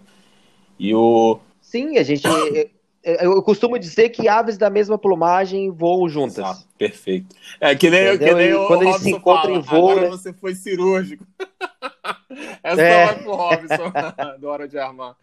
E o... Sim, a gente... eu costumo dizer que aves da mesma plumagem voam juntas. Exato, perfeito. É que nem, que nem o quando eles se encontram em voo, agora né? você foi cirúrgico. Essa é. vai pro Robson, do Hora de Armar.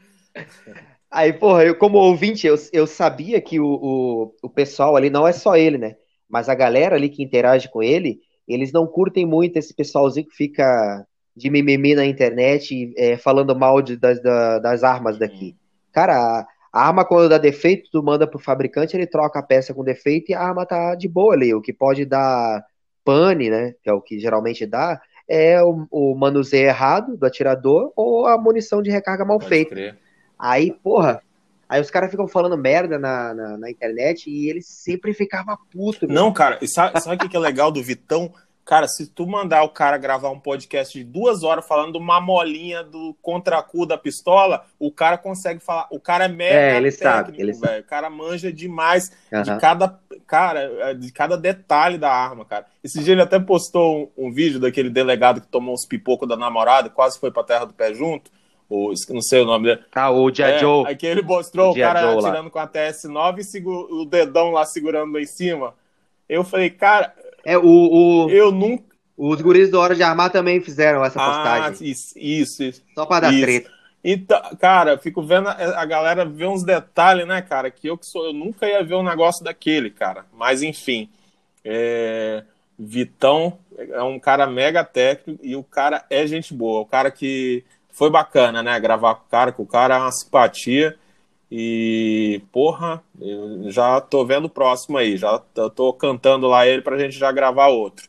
Aí, porra, eu como ouvinte, eu, eu sabia que o, o, o pessoal ali, não é só ele, né? Mas a galera ali que interage com ele, eles não curtem muito esse pessoalzinho que fica de mimimi na internet é, falando mal de, das, das armas daqui. Cara, a arma, quando dá defeito, tu manda pro fabricante, ele troca a peça com defeito e a arma tá de boa ali. O que pode dar pane, né? Que é o que geralmente dá, é o, o manuseio errado do atirador ou a munição de recarga mal pode feita. Crer. Aí, porra, Aí os caras ficam falando merda na, na, na, internet e ele sempre ficava puto. Não, cara, sabe, sabe o que é legal do Vitão? Cara, se tu mandar o cara gravar um podcast de duas horas falando uma molinha do contracu da pistola, o cara consegue falar. O cara é mega é, ele técnico, sabe, ele velho. O cara manja demais uhum. de cada cara, é, de cada detalhe da arma, cara. Esse dia ele até postou um, um vídeo daquele delegado que tomou uns pipocos da namorada, quase foi pra terra do pé junto. O, não sei o nome dele. Ah, o Dia é, Joe. Aqui ele mostrou o, o cara Joe atirando lá. com a TS9 e o dedão lá segurando lá em cima. Eu falei, cara, é, o, o, eu nunca. Os guris do Hora de Armar também fizeram essa ah, postagem. Ah, isso, isso. isso. Só pra dar isso. treta. Então, cara, fico vendo a, a, galera ver uns detalhes, né, cara? Que eu que sou, eu nunca ia ver um negócio daquele, cara. Mas enfim. É, Vitão é um cara mega técnico e o cara é gente boa. O cara que foi bacana, né? Gravar com o cara, que o cara é uma simpatia. E, porra, eu já tô vendo o próximo aí, já tô cantando lá ele pra gente já gravar outro.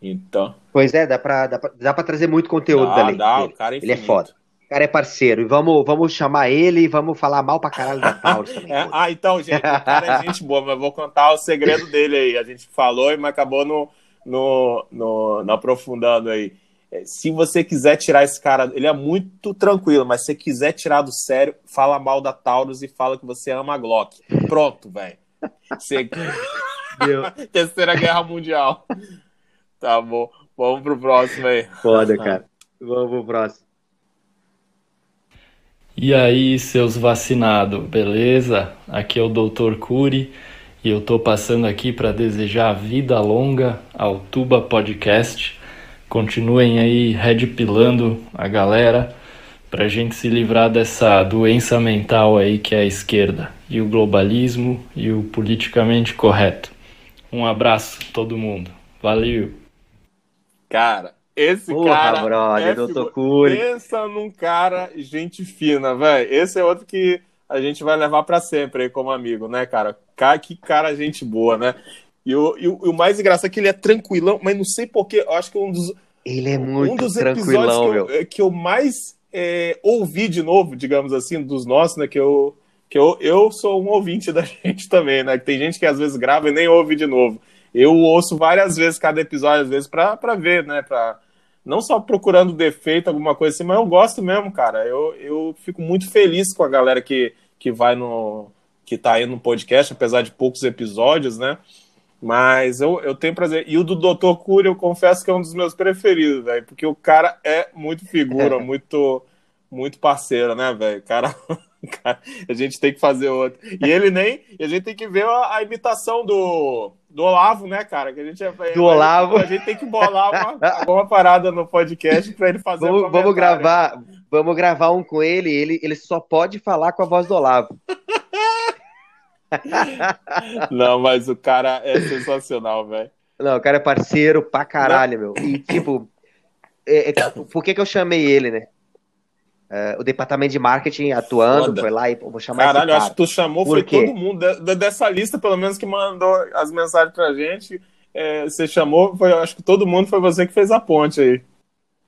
Então. Pois é, dá pra, dá pra, dá pra trazer muito conteúdo dá, dali. Dá, o cara é Ele é foda. O cara é parceiro. E vamos, vamos chamar ele e vamos falar mal pra caralho da Taurus também. É, ah, então, gente, o cara é gente boa, mas vou contar o segredo dele aí. A gente falou, mas acabou no, no, no, no aprofundando aí. É, se você quiser tirar esse cara, ele é muito tranquilo, mas se você quiser tirar do sério, fala mal da Taurus e fala que você ama a Glock. Pronto, velho. Você... Terceira Guerra Mundial. Tá bom. Vamos pro próximo aí. Foda, cara. Vamos pro próximo. E aí, seus vacinados, beleza? Aqui é o Dr. Curi e eu tô passando aqui para desejar vida longa ao Tuba Podcast. Continuem aí redpilando a galera para a gente se livrar dessa doença mental aí que é a esquerda e o globalismo e o politicamente correto. Um abraço todo mundo. Valeu. Cara, esse Porra, cara. brother, é doutor figu- Cury. Pensa num cara gente fina, velho. Esse é outro que a gente vai levar pra sempre aí como amigo, né, cara? Cara, que cara gente boa, né? E o, e o, e o mais engraçado é que ele é tranquilão, mas não sei porquê. Eu acho que um dos, Ele é um muito dos tranquilão, episódios que eu, que eu mais é, ouvi de novo, digamos assim, dos nossos, né? Que eu, que eu, eu sou um ouvinte da gente também, né? Que tem gente que às vezes grava e nem ouve de novo. Eu ouço várias vezes cada episódio, às vezes, pra, pra ver, né? Pra, não só procurando defeito, alguma coisa assim, mas eu gosto mesmo, cara. Eu, eu fico muito feliz com a galera que, que vai no. que tá aí no podcast, apesar de poucos episódios, né? Mas eu, eu tenho prazer. E o do Dr. Cury, eu confesso que é um dos meus preferidos, velho. Porque o cara é muito figura, muito, muito parceiro, né, velho? Cara, cara, a gente tem que fazer outro. E ele nem. E a gente tem que ver a, a imitação do, do Olavo, né, cara? Que a gente é, Do Olavo. A gente tem que bolar uma, alguma parada no podcast pra ele fazer Vamos, um vamos gravar, vamos gravar um com ele, ele. Ele só pode falar com a voz do Olavo. Não, mas o cara é sensacional, velho. Não, o cara é parceiro pra caralho, meu. E, tipo, é- é- por que que eu chamei ele, né? É, o departamento de marketing atuando, Foda. foi lá e vou chamar Caralho, cara. acho que tu chamou, foi todo mundo de- de- dessa lista, pelo menos, que mandou as mensagens pra gente. É, você chamou, foi, acho que todo mundo foi você que fez a ponte aí.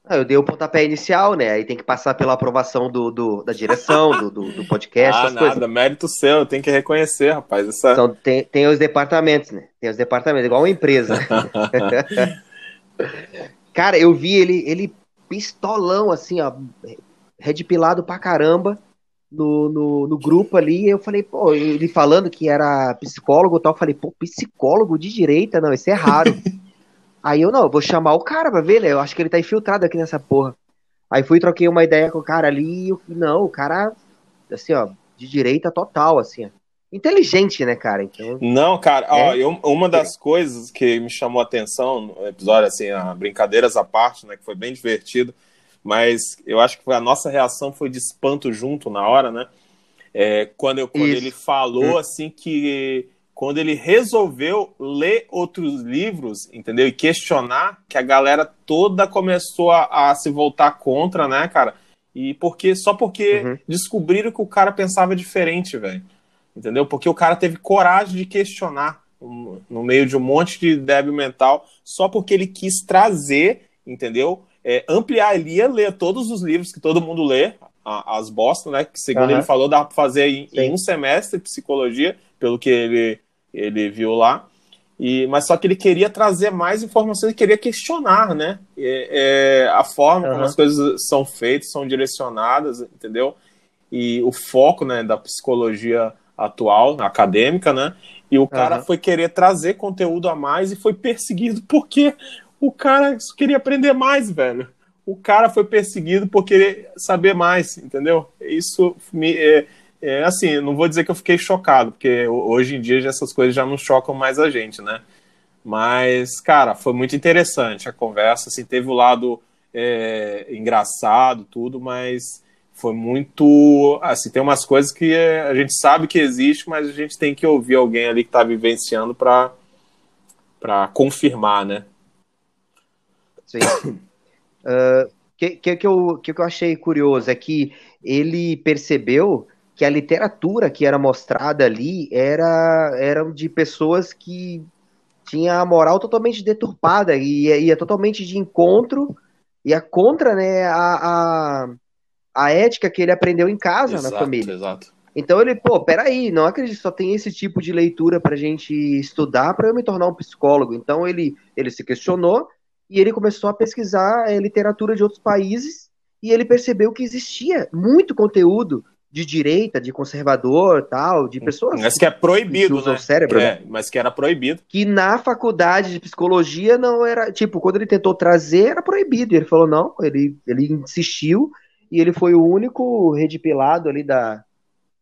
Ah, eu dei o pontapé inicial, né? Aí tem que passar pela aprovação do, do- da direção, do, do, do podcast, ah, nada, coisas. mérito seu, tem que reconhecer, rapaz. Essa... Então tem, tem os departamentos, né? Tem os departamentos, igual uma empresa. Cara, eu vi ele, ele pistolão, assim, ó, redpilado pra caramba no, no, no grupo ali. Eu falei, pô, ele falando que era psicólogo e tal. Eu falei, pô, psicólogo de direita? Não, isso é raro. Aí eu, não, eu vou chamar o cara pra ver, né? Eu acho que ele tá infiltrado aqui nessa porra. Aí fui, troquei uma ideia com o cara ali. E não, o cara, assim, ó, de direita total, assim, ó. Inteligente, né, cara? Então, Não, cara, ó, É? eu- uma das coisas que me chamou a atenção no episódio, assim, brincadeiras à parte, né, que foi bem divertido, mas eu acho que a nossa reação foi de espanto junto na hora, né? É, quando eu, quando Isso. ele falou, Hum. assim, que quando ele resolveu ler outros livros, entendeu? E questionar, que a galera toda começou a, a se voltar contra, né, cara? E porque só porque Uhum. descobriram que o cara pensava diferente, velho. Entendeu? Porque o cara teve coragem de questionar um- no meio de um monte de débil mental, só porque ele quis trazer, entendeu? É, ampliar, ele ia ler todos os livros que todo mundo lê, a- as bosta, né? Que segundo Aham. ele falou, dá pra fazer em, em um semestre de psicologia, pelo que ele, ele viu lá. E, mas só que ele queria trazer mais informações, ele queria questionar, né? É, é, a forma como Aham. as coisas são feitas, são direcionadas, entendeu? E o foco, né, da psicologia atual, acadêmica, né? E o cara Aham. foi querer trazer conteúdo a mais e foi perseguido porque o cara queria aprender mais, velho. O cara foi perseguido por querer saber mais, entendeu? Isso me, é, é, assim, não vou dizer que eu fiquei chocado, porque hoje em dia essas coisas já não chocam mais a gente, né? Mas, cara, foi muito interessante a conversa. Assim, teve o lado é, engraçado, tudo, mas foi muito. Assim, tem umas coisas que é, a gente sabe que existe, mas a gente tem que ouvir alguém ali que está vivenciando para para confirmar, né? Sim. O que, que, que, eu, que eu achei curioso é que ele percebeu que a literatura que era mostrada ali era, era de pessoas que tinha a moral totalmente deturpada e ia, ia totalmente de encontro, ia contra né, a, a, a ética que ele aprendeu em casa, exato, na família. Exato. Então ele, pô, peraí, não acredito, só tem esse tipo de leitura pra gente estudar para eu me tornar um psicólogo. Então ele, ele se questionou e ele começou a pesquisar é, literatura de outros países e ele percebeu que existia muito conteúdo de direita, de conservador, tal, de pessoas mas que é proibido, que usam né? o cérebro, é, né? mas que era proibido. Que na faculdade de psicologia não era, tipo, quando ele tentou trazer era proibido. E ele falou não, ele ele insistiu e ele foi o único redipilado ali da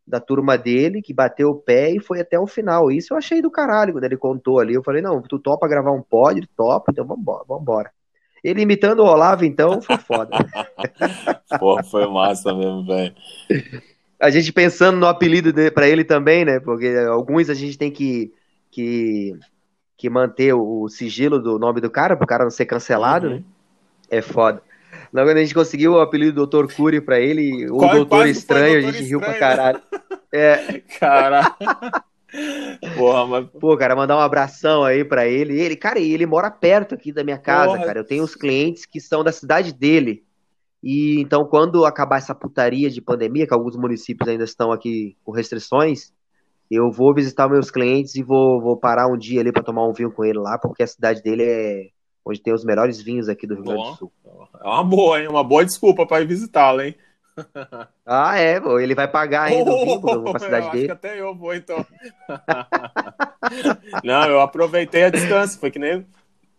da turma dele, que bateu o pé e foi até o final. Isso eu achei do caralho quando ele contou ali. Eu falei, não, tu topa gravar um pod? Topa, então vambora, vambora. Ele imitando o Olavo, então, foi foda. Pô, foi massa mesmo, velho. A gente pensando no apelido para ele também, né? Porque alguns a gente tem que, que, que manter o sigilo do nome do cara, para o cara não ser cancelado, uhum. né? É foda. Logo a gente conseguiu o apelido Doutor Cury pra ele, o Doutor Estranho, a gente riu pra caralho. É. Caralho. Porra, mas... Pô, cara, mandar um abração aí pra ele. Ele, cara, ele mora perto aqui da minha casa, Porra. cara. Eu tenho uns clientes que são da cidade dele. E então, quando acabar essa putaria de pandemia, que alguns municípios ainda estão aqui com restrições, eu vou visitar meus clientes e vou, vou parar um dia ali para tomar um vinho com ele lá, porque a cidade dele é onde tem os melhores vinhos aqui do Rio Grande do Sul. É uma boa, hein? Uma boa desculpa para ir visitá-lo, hein? Ah, é, pô, ele vai pagar ainda oh, o vinho eu vou pra cidade dele. Acho que até eu vou, então. Não, eu aproveitei a distância, foi que nem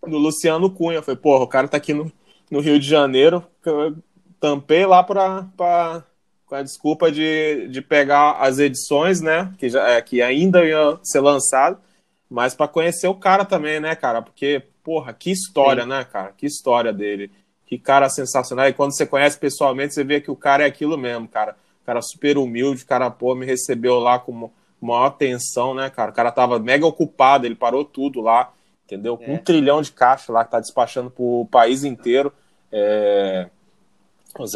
no Luciano Cunha. Foi, porra, o cara tá aqui no, no Rio de Janeiro, eu tampei lá pra, pra, com a desculpa de, de pegar as edições, né, que, já, é, que ainda ia ser lançado, mas para conhecer o cara também, né, cara, porque, porra, que história, Sim. né, cara, que história dele que cara sensacional. E quando você conhece pessoalmente, você vê que o cara é aquilo mesmo, cara. O cara super humilde, o cara, pô, me recebeu lá com maior atenção, né, cara? O cara tava mega ocupado, ele parou tudo lá, entendeu? Com é. um trilhão de caixa lá que tá despachando pro país inteiro. É, as,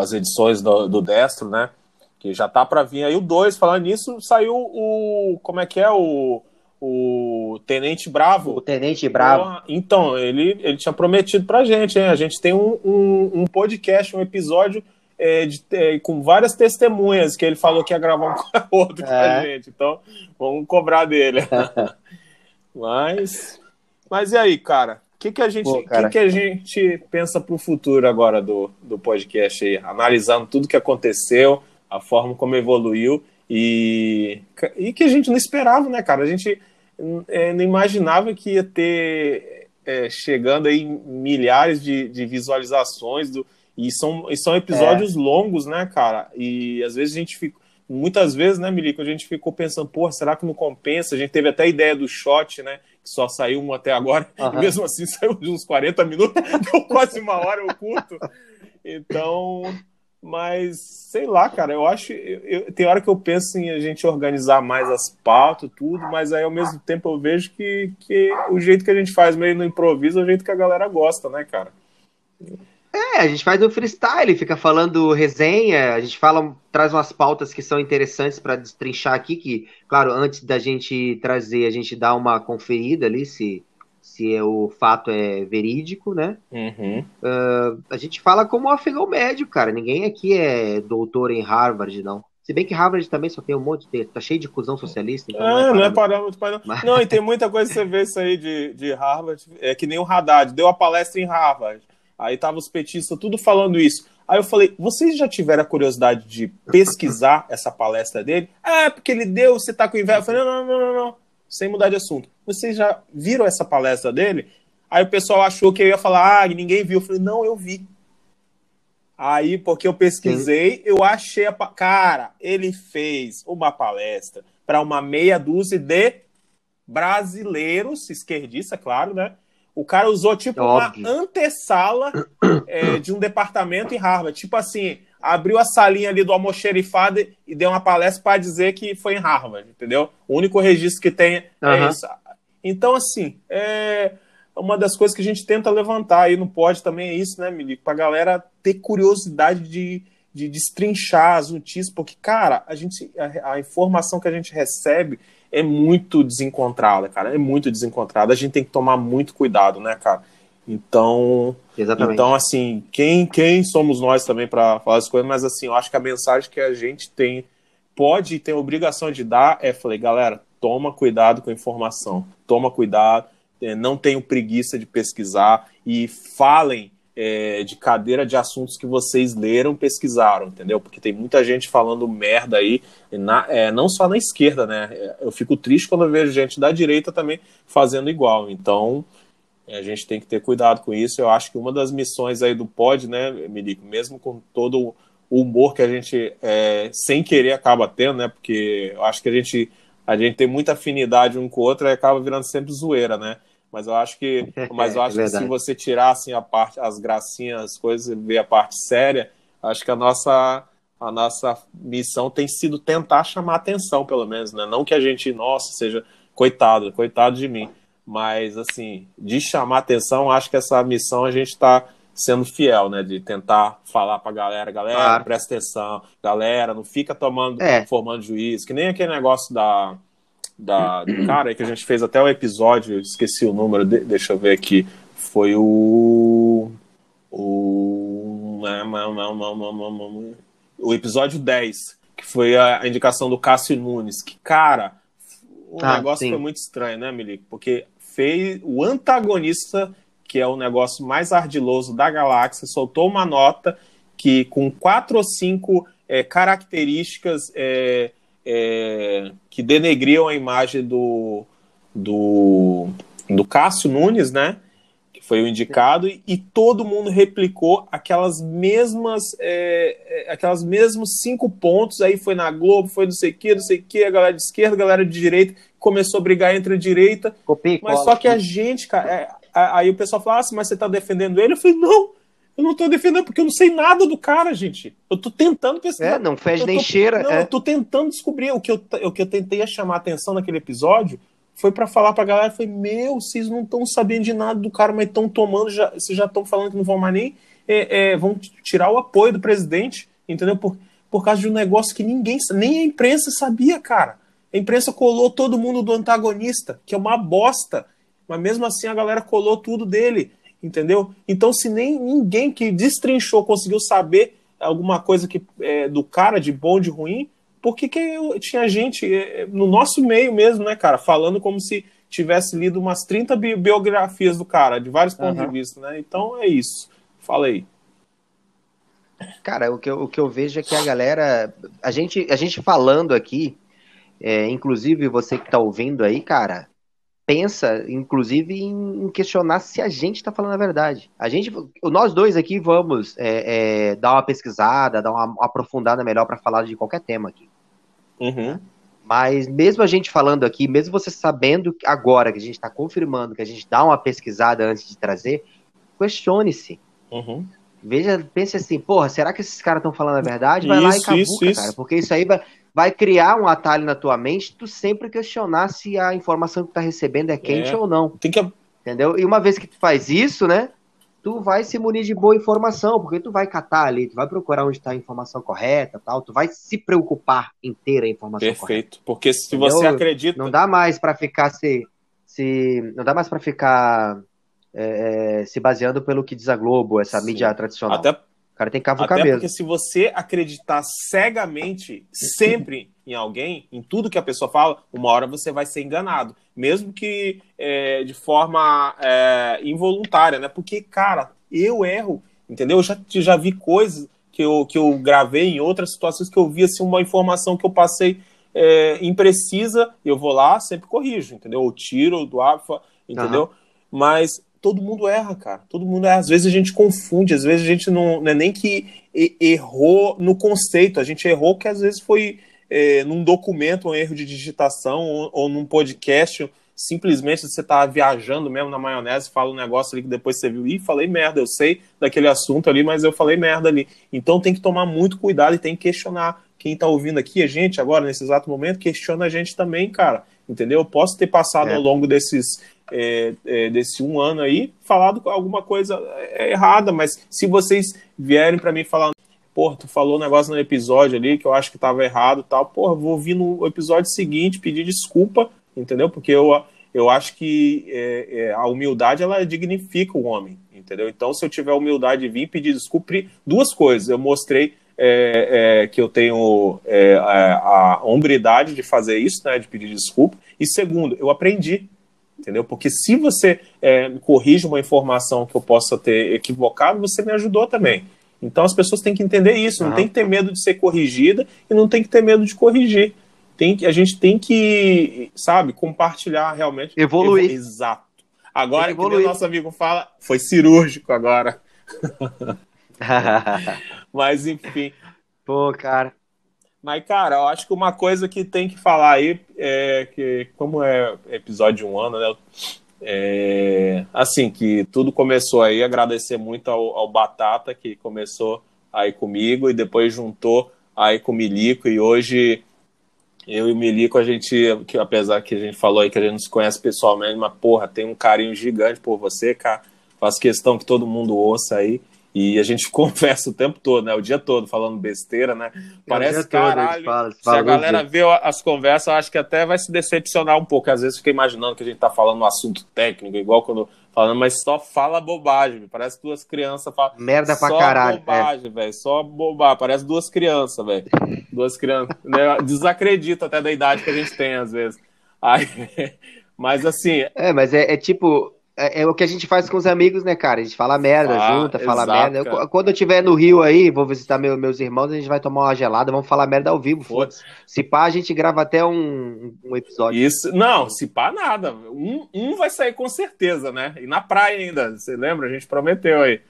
as edições do, do Destro, né? Que já tá para vir aí o 2. Falando nisso, saiu o. Como é que é? O o Tenente Bravo. O Tenente Bravo. Então, ele, ele tinha prometido pra gente, hein? A gente tem um, um, um podcast, um episódio é, de, é, com várias testemunhas que ele falou que ia gravar um outro é. com a gente. Então, vamos cobrar dele. mas, mas e aí, cara? O que, que, a gente, Pô, que, que a gente pensa pro futuro agora do, do podcast aí? Analisando tudo que aconteceu, a forma como evoluiu e, e que a gente não esperava, né, cara? A gente é, não imaginava que ia ter é, chegando aí milhares de, de visualizações do, e são, e são episódios é. longos, né, cara? E às vezes a gente fica. Muitas vezes, né, Milico, a gente ficou pensando, porra, será que não compensa? A gente teve até a ideia do shot, né? Que só saiu um até agora, uhum. e mesmo assim saiu de uns 40 minutos, deu quase uma hora o culto. Então, mas, sei lá, cara, eu acho. Eu, eu, tem hora que eu penso em a gente organizar mais as pautas, tudo, mas aí ao mesmo tempo eu vejo que, que o jeito que a gente faz meio no improviso é o jeito que a galera gosta, né, cara? É, a gente faz o freestyle, fica falando resenha, a gente fala, traz umas pautas que são interessantes para destrinchar aqui, que, claro, antes da gente trazer, a gente dá uma conferida ali se se é o fato é verídico, né? Uhum. Uh, a gente fala como afegão médio, cara. Ninguém aqui é doutor em Harvard, não. Se bem que Harvard também só tem um monte de. Tá cheio de cuzão socialista. Então é, não é parâmetro. Não, é Mas... não, e tem muita coisa que você vê isso aí de, de Harvard. É que nem o Haddad. Deu a palestra em Harvard. Aí tava os petistas tudo falando isso. Aí eu falei, vocês já tiveram a curiosidade de pesquisar essa palestra dele? Ah, porque ele deu, você tá com inveja. Eu falei, não, não, não, não sem mudar de assunto. Vocês já viram essa palestra dele? Aí o pessoal achou que eu ia falar, ah, ninguém viu. Eu falei, não, eu vi. Aí, porque eu pesquisei, eu achei a. Cara, ele fez uma palestra para uma meia dúzia de brasileiros, esquerdista, claro, né? O cara usou tipo Óbvio. uma antessala é, de um departamento em Harvard. Tipo assim, abriu a salinha ali do almoxerifado e deu uma palestra para dizer que foi em Harvard, entendeu? O único registro que tem uhum. é isso. Então, assim, é uma das coisas que a gente tenta levantar aí no pode também é isso, né, Milico? Pra galera ter curiosidade de, de destrinchar as notícias, porque, cara, a gente a, a informação que a gente recebe é muito desencontrada, cara, é muito desencontrada. A gente tem que tomar muito cuidado, né, cara? Então, Exatamente. então assim, quem, quem somos nós também para falar as coisas, mas assim, eu acho que a mensagem que a gente tem, pode e tem obrigação de dar é, falei, galera, toma cuidado com a informação, toma cuidado, é, não tenham preguiça de pesquisar e falem é, de cadeira de assuntos que vocês leram, pesquisaram, entendeu? Porque tem muita gente falando merda aí, na, é, não só na esquerda, né? Eu fico triste quando eu vejo gente da direita também fazendo igual. Então, a gente tem que ter cuidado com isso. Eu acho que uma das missões aí do POD, né, Milico, mesmo com todo o humor que a gente, é, sem querer, acaba tendo, né? Porque eu acho que a gente, a gente tem muita afinidade um com o outro e acaba virando sempre zoeira, né? Mas eu acho que, mas eu acho é que se você tirar assim, a parte, as gracinhas, as coisas, e ver a parte séria, acho que a nossa a nossa missão tem sido tentar chamar atenção, pelo menos, né? Não que a gente, nossa, seja coitado, coitado de mim, mas assim, de chamar atenção, acho que essa missão a gente está sendo fiel, né? De tentar falar pra galera, galera, claro. presta atenção, galera, não fica tomando, é. formando juízo, que nem aquele negócio da, da do cara que a gente fez até o episódio, esqueci o número, de, deixa eu ver aqui, foi o o o episódio 10, que foi a indicação do Cássio Nunes, que cara, o ah, negócio sim. foi muito estranho, né, Milico? Porque fez o antagonista que é o negócio mais ardiloso da galáxia, soltou uma nota que, com quatro ou cinco é, características é, é, que denegriam a imagem do, do, do Cássio Nunes, né? Que foi o indicado, e, e todo mundo replicou aquelas mesmas, é, é, aquelas mesmos cinco pontos. Aí foi na Globo, foi não sei o que, não sei o que, a galera de esquerda, a galera de direita, começou a brigar entre a direita. Copia, mas só que a gente, cara, é, Aí o pessoal fala assim, mas você tá defendendo ele? Eu falei, não, eu não tô defendendo, porque eu não sei nada do cara, gente. Eu tô tentando pesquisar. É, não fede nem cheira. Não, é. eu tô tentando descobrir. O que eu, o que eu tentei chamar a atenção naquele episódio foi para falar pra galera, foi, meu, vocês não estão sabendo de nada do cara, mas estão tomando, já, vocês já estão falando que não vão mais nem, é, é, vão tirar o apoio do presidente, entendeu? Por, por causa de um negócio que ninguém, nem a imprensa sabia, cara. A imprensa colou todo mundo do antagonista, que é uma bosta mas mesmo assim a galera colou tudo dele, entendeu? Então, se nem ninguém que destrinchou conseguiu saber alguma coisa que é, do cara de bom, de ruim, por que, que eu, tinha gente é, no nosso meio mesmo, né, cara, falando como se tivesse lido umas 30 bi biografias do cara, de vários pontos uhum. de vista, né? Então é isso. Fala aí. Cara, o que, eu, o que eu vejo é que a galera. A gente, a gente falando aqui, é, inclusive você que tá ouvindo aí, cara, pensa, inclusive, em questionar se a gente está falando a verdade. A gente, nós dois aqui vamos é, é, dar uma pesquisada, dar uma aprofundada melhor para falar de qualquer tema aqui. Uhum. Mas mesmo a gente falando aqui, mesmo você sabendo agora que a gente está confirmando que a gente dá uma pesquisada antes de trazer, questione-se. Uhum. Veja, pense assim, porra, será que esses caras estão falando a verdade? Vai isso, lá e cabuca, isso, isso. cara, porque isso aí vai, vai criar um atalho na tua mente, tu sempre questionar se a informação que tu tá recebendo é quente é, ou não. Tem que... Entendeu? E uma vez que tu faz isso, né? Tu vai se munir de boa informação, porque tu vai catar ali, tu vai procurar onde está a informação correta, tal, tu vai se preocupar em ter a informação Perfeito. correta. Perfeito, porque se Entendeu? você acredita. Não dá mais para ficar se, se. Não dá mais para ficar é, se baseando pelo que diz a Globo, essa Sim. mídia tradicional. Até o cara tem que cavucar Até porque se você acreditar cegamente, sempre em alguém, em tudo que a pessoa fala, uma hora você vai ser enganado. Mesmo que é, de forma é, involuntária, né? Porque, cara, eu erro, entendeu? Eu já, já vi coisas que eu, que eu gravei em outras situações que eu vi assim, uma informação que eu passei é, imprecisa, eu vou lá, sempre corrijo, entendeu? Eu tiro do AFA, entendeu? Uhum. Mas todo mundo erra, cara. Todo mundo erra. Às vezes a gente confunde, às vezes a gente não, não é nem que errou no conceito, a gente errou que às vezes foi é, num documento um erro de digitação ou, ou num podcast, simplesmente você tá viajando mesmo na maionese, fala um negócio ali que depois você viu, e falei merda, eu sei daquele assunto ali, mas eu falei merda ali. Então tem que tomar muito cuidado e tem que questionar. Quem tá ouvindo aqui, a gente agora, nesse exato momento, questiona a gente também, cara. Entendeu? Eu posso ter passado é. ao longo desses é, é, desse um ano aí, falado alguma coisa é, errada, mas se vocês vierem para mim falar, pô, tu falou um negócio no episódio ali que eu acho que estava errado tal, pô, vou ouvir no episódio seguinte pedir desculpa, entendeu? Porque eu, eu acho que é, é, a humildade ela dignifica o homem, entendeu? Então, se eu tiver humildade de vir pedir desculpa, duas coisas, eu mostrei é, é, que eu tenho é, a, a hombridade de fazer isso, né, de pedir desculpa. E segundo, eu aprendi entendeu? Porque se você é, corrige uma informação que eu possa ter equivocado, você me ajudou também. Então as pessoas têm que entender isso, não tem que ter medo de ser corrigida e não tem que ter medo de corrigir. Tem que, a gente tem que, sabe, compartilhar realmente. Evoluir. Exato. Agora, que o nosso amigo fala, foi cirúrgico agora. Mas enfim. Pô, cara. Mas, cara, eu acho que uma coisa que tem que falar aí é que, como é episódio de um ano, né? É, assim, que tudo começou aí, agradecer muito ao, ao, Batata, que começou aí comigo e depois juntou aí com o Milico, e hoje eu e o Milico, a gente, que apesar que a gente falou aí que a gente não se conhece pessoalmente, mas porra, tem um carinho gigante por você, cara. Faço questão que todo mundo ouça aí. E a gente conversa o tempo todo, né? O dia todo falando besteira, né? Parece que caralho. Fala, se a galera vê as conversas, acho que até vai se decepcionar um pouco. Às vezes fica imaginando que a gente tá falando um assunto técnico, igual quando falando, mas só fala bobagem. Parece duas crianças falam. Merda pra só caralho. Só é. bobagem, é. velho. Só bobagem. Parece duas crianças, velho. Duas crianças. né? Desacredito até da idade que a gente tem, às vezes. Aí, mas assim. É, mas é, é tipo é, é, o que a gente faz com os amigos, né, cara? A gente fala merda, ah, junta, fala exato, merda. Eu, quando eu estiver no Rio aí, vou visitar meu, meus irmãos, a gente vai tomar uma gelada, vamos falar merda ao vivo. Foda-se. Se pá, a gente grava até um, um episódio. Isso, não, se pá, nada. Um, um vai sair com certeza, né? E na praia ainda, você lembra? A gente prometeu aí.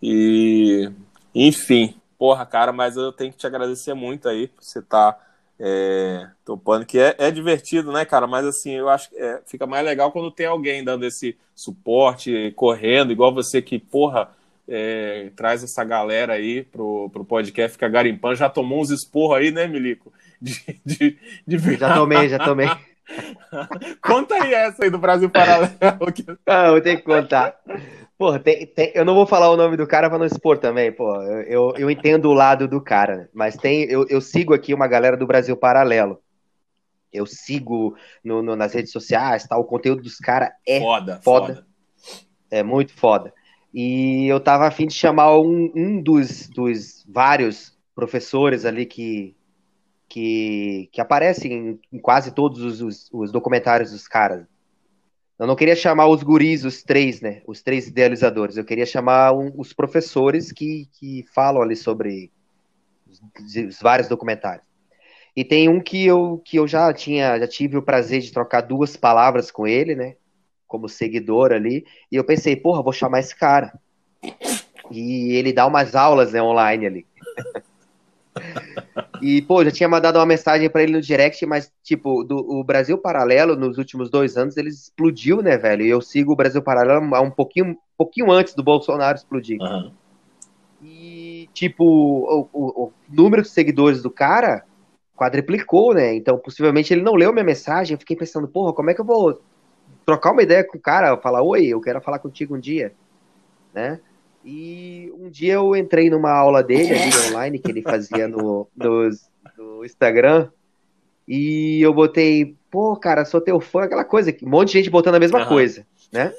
E, enfim, porra, cara, mas eu tenho que te agradecer muito aí por você estar. Tá é, topando, que é, é, divertido, né, cara? Mas assim, eu acho que é, fica mais legal quando tem alguém dando esse suporte, correndo, igual você que, porra, é, traz essa galera aí pro, pro podcast, fica garimpando. Já tomou uns esporros aí, né, Milico? De, de, de... Já tomei, já tomei. Conta aí essa aí do Brasil Paralelo. ah, eu tenho que contar. Porra, tem, tem, eu não vou falar o nome do cara para não expor também, pô. Eu, eu, eu, entendo o lado do cara, né? mas tem, eu, eu sigo aqui uma galera do Brasil Paralelo. Eu sigo no, no, nas redes sociais, tá? O conteúdo dos caras é foda, foda, foda, É muito foda. E eu tava afim de chamar um, um dos, dos vários professores ali que, que, que aparecem em, em quase todos os, os, os documentários dos caras. Eu não queria chamar os guris, os três, né? Os três idealizadores. Eu queria chamar um, os professores que, que falam ali sobre os, os, vários documentários. E tem um que eu, que eu já tinha, já tive o prazer de trocar duas palavras com ele, né? Como seguidor ali. E eu pensei, porra, vou chamar esse cara. E ele dá umas aulas né, online ali. E, pô, já tinha mandado uma mensagem para ele no direct, mas, tipo, do, o Brasil Paralelo, nos últimos dois anos, ele explodiu, né, velho? E eu sigo o Brasil Paralelo há um pouquinho, pouquinho antes do Bolsonaro explodir. Uhum. E, tipo, o, o, o, número de seguidores do cara quadriplicou, né? Então, possivelmente, ele não leu minha mensagem. Eu fiquei pensando, porra, como é que eu vou trocar uma ideia com o cara? Falar, oi, eu quero falar contigo um dia, né? E um dia eu entrei numa aula dele ali online, que ele fazia no, no, no Instagram, e eu botei, pô, cara, sou teu fã, aquela coisa, um monte de gente botando a mesma uhum. coisa, né?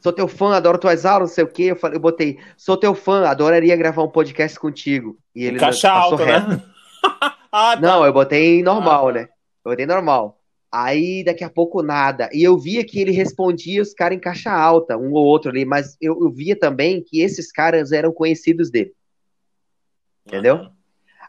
Sou teu fã, adoro tuas aulas, não sei o quê. Eu, falei, eu botei, sou teu fã, adoraria gravar um podcast contigo. E ele Caixa alta, né? ah, tá. Não, eu botei normal, ah, né? Eu botei normal. Aí daqui a pouco nada. E eu via que ele respondia os caras em caixa alta, um ou outro ali, mas eu, eu via também que esses caras eram conhecidos dele. Entendeu? Uhum.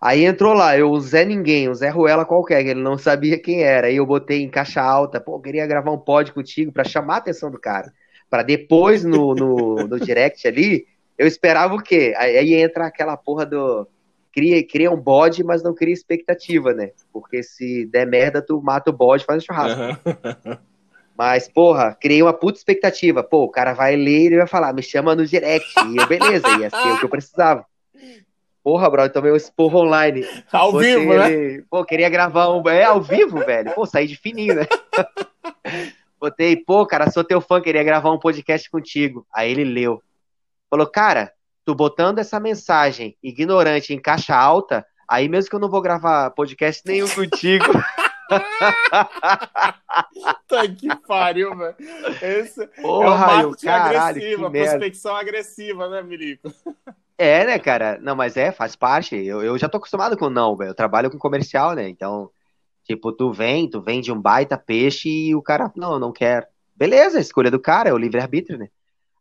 Aí entrou lá, eu, o Zé Ninguém, o Zé Ruela qualquer, que ele não sabia quem era. Aí eu botei em caixa alta, pô, queria gravar um pod contigo para chamar a atenção do cara. para depois no, no, no direct ali, eu esperava o quê? Aí, aí entra aquela porra do cria, cria um bode, mas não cria expectativa, né? Porque se der merda, tu mata o bode e faz um churrasco. Uhum. Mas, porra, criei uma puta expectativa. Pô, o cara vai ler e vai falar, me chama no direct. E eu, beleza, ia ser o que eu precisava. Porra, brother, tomei um esporro online. Ao Você, vivo, né? Pô, queria gravar um. É, ao vivo, velho. Pô, saí de fininho, né? Botei, pô, cara, sou teu fã, queria gravar um podcast contigo. Aí ele leu. Falou, cara, tu botando essa mensagem ignorante em caixa alta, aí mesmo que eu não vou gravar podcast nenhum contigo. tá que pariu, velho. Esse Porra, é o marketing caralho, agressivo, a prospecção agressiva, né, Mirico? É, né, cara? Não, mas é, faz parte. Eu, eu já tô acostumado com não, velho. Eu trabalho com comercial, né? Então, tipo, tu vem, tu vende um baita peixe e o cara, não, não quer. Beleza, escolha do cara, é o livre-arbítrio, né?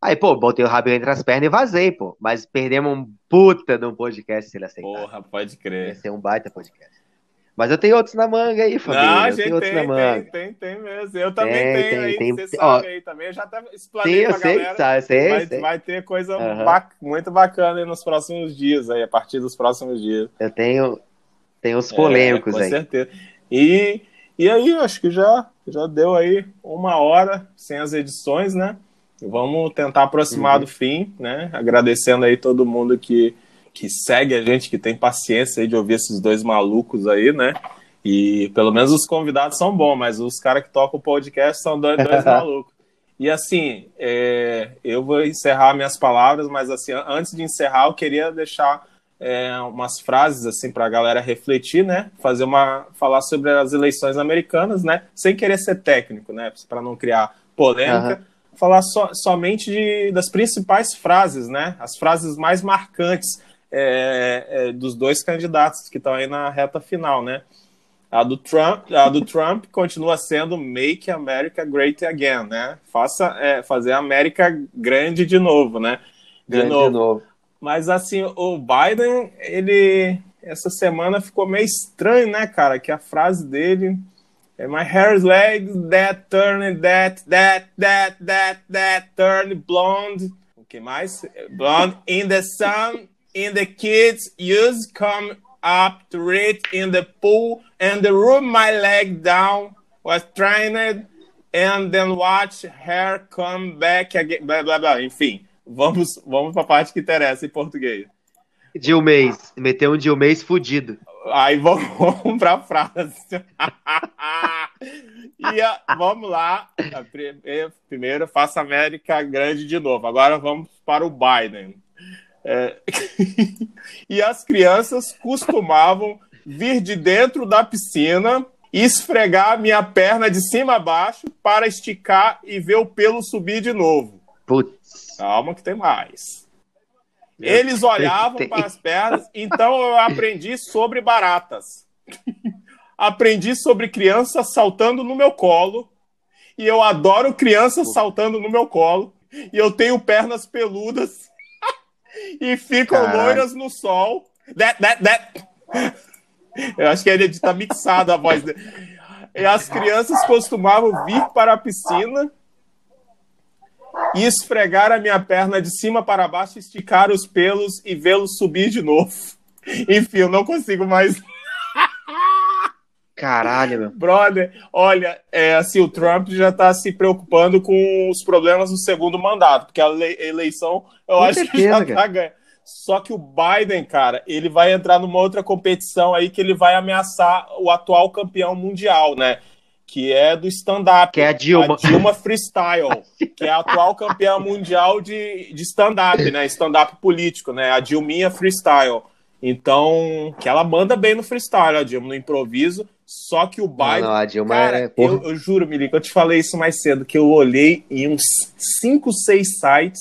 Aí, pô, botei o rabo entre as pernas e vazei, pô. Mas perdemos um puta de um podcast se ele aceitar. Porra, pode crer. Ia ser um baita podcast. Mas eu tenho outros na manga aí, Fabinho. Não, a gente tem, tem, tem, tem mesmo. Eu também tem, tenho tem, aí, tem, você tem, sabe ó, aí também. Eu já até explanei sim, pra sei, galera. Sabe, sei, vai, sei. vai ter coisa uhum. bac muito bacana aí nos próximos dias, aí, a partir dos próximos dias. Eu tenho, tenho os polêmicos é, com aí. Com certeza. E, e aí, acho que já, já deu aí uma hora sem as edições, né? Vamos tentar aproximar uhum. do fim, né? Agradecendo aí todo mundo que que segue a gente, que tem paciência de ouvir esses dois malucos aí, né? E pelo menos os convidados são bons, mas os caras que tocam o podcast são dois, dois malucos. E assim, é, eu vou encerrar minhas palavras, mas assim, antes de encerrar, eu queria deixar é, umas frases assim para a galera refletir, né? Fazer uma, falar sobre as eleições americanas, né? Sem querer ser técnico, né? Para não criar polêmica. Uhum. Falar so, somente de, das principais frases, né? As frases mais marcantes é, é, dos dois candidatos que estão aí na reta final, né? A do Trump, a do Trump continua sendo Make America Great Again, né? Faça, é, fazer a América grande de novo, né? De, grande novo. de novo. Mas assim, o Biden, ele essa semana ficou meio estranho, né, cara? Que a frase dele My hair's legs that turn that that that that that turn blonde. O que mais? Blonde in the sun and the kids used come up to read in the pool and the room my leg down was trained and then watch her come back again, blá, blá, blá. Enfim, vamos, vamos para a parte que interessa em português. Dilmês, meteu um Dilmês fudido. Aí vamos, vamos para a frase. e a, vamos lá. Primeiro, faça América grande de novo. Agora vamos para o Biden. É... e as crianças costumavam vir de dentro da piscina e esfregar minha perna de cima a baixo para esticar e ver o pelo subir de novo. Putz. Calma que tem mais. Eles olhavam para as pernas, então eu aprendi sobre baratas. aprendi sobre crianças saltando no meu colo. E eu adoro crianças saltando no meu colo. E eu tenho pernas peludas e ficam Caralho. loiras no sol. That, that, that. Eu acho que ele está mixado a voz dele. E as crianças costumavam vir para a piscina e esfregar a minha perna de cima para baixo, esticar os pelos e vê-los subir de novo. Enfim, eu não consigo mais. Caralho, meu. Brother, olha, é, assim, o Trump já está se preocupando com os problemas do segundo mandato, porque a eleição eu com acho certeza, que já tá ganhando. Só que o Biden, cara, ele vai entrar numa outra competição aí que ele vai ameaçar o atual campeão mundial, né? Que é do stand-up. Que é a Dilma. A Dilma Freestyle, que é a atual campeã mundial de, de stand-up, né? Stand-up político, né? A Dilminha Freestyle. Então, que ela manda bem no freestyle, a Dilma, no improviso. Só que o. Não, não, a Dilma cara, é. Eu, eu juro, Milico, eu te falei isso mais cedo, que eu olhei em uns 5, 6 sites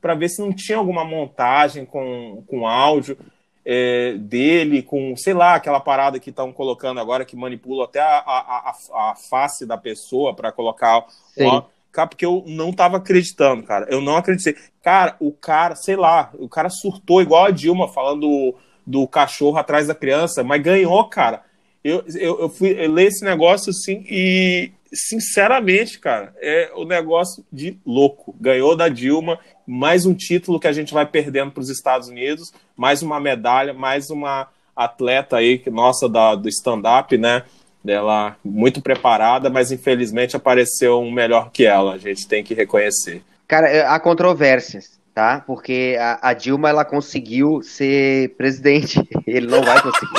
para ver se não tinha alguma montagem com, com áudio é, dele, com, sei lá, aquela parada que estão colocando agora que manipula até a, a, a, a face da pessoa para colocar. Ó, cara, porque eu não tava acreditando, cara. Eu não acreditei. Cara, o cara, sei lá, o cara surtou igual a Dilma falando do, do cachorro atrás da criança, mas ganhou, cara. Eu, eu, eu fui eu ler esse negócio assim e, sinceramente, cara, é o um negócio de louco. Ganhou da Dilma, mais um título que a gente vai perdendo para os Estados Unidos, mais uma medalha, mais uma atleta aí, nossa, da, do stand-up, né? Ela muito preparada, mas infelizmente apareceu um melhor que ela. A gente tem que reconhecer. Cara, é, há controvérsias tá? Porque a, a, Dilma ela conseguiu ser presidente, ele não vai conseguir.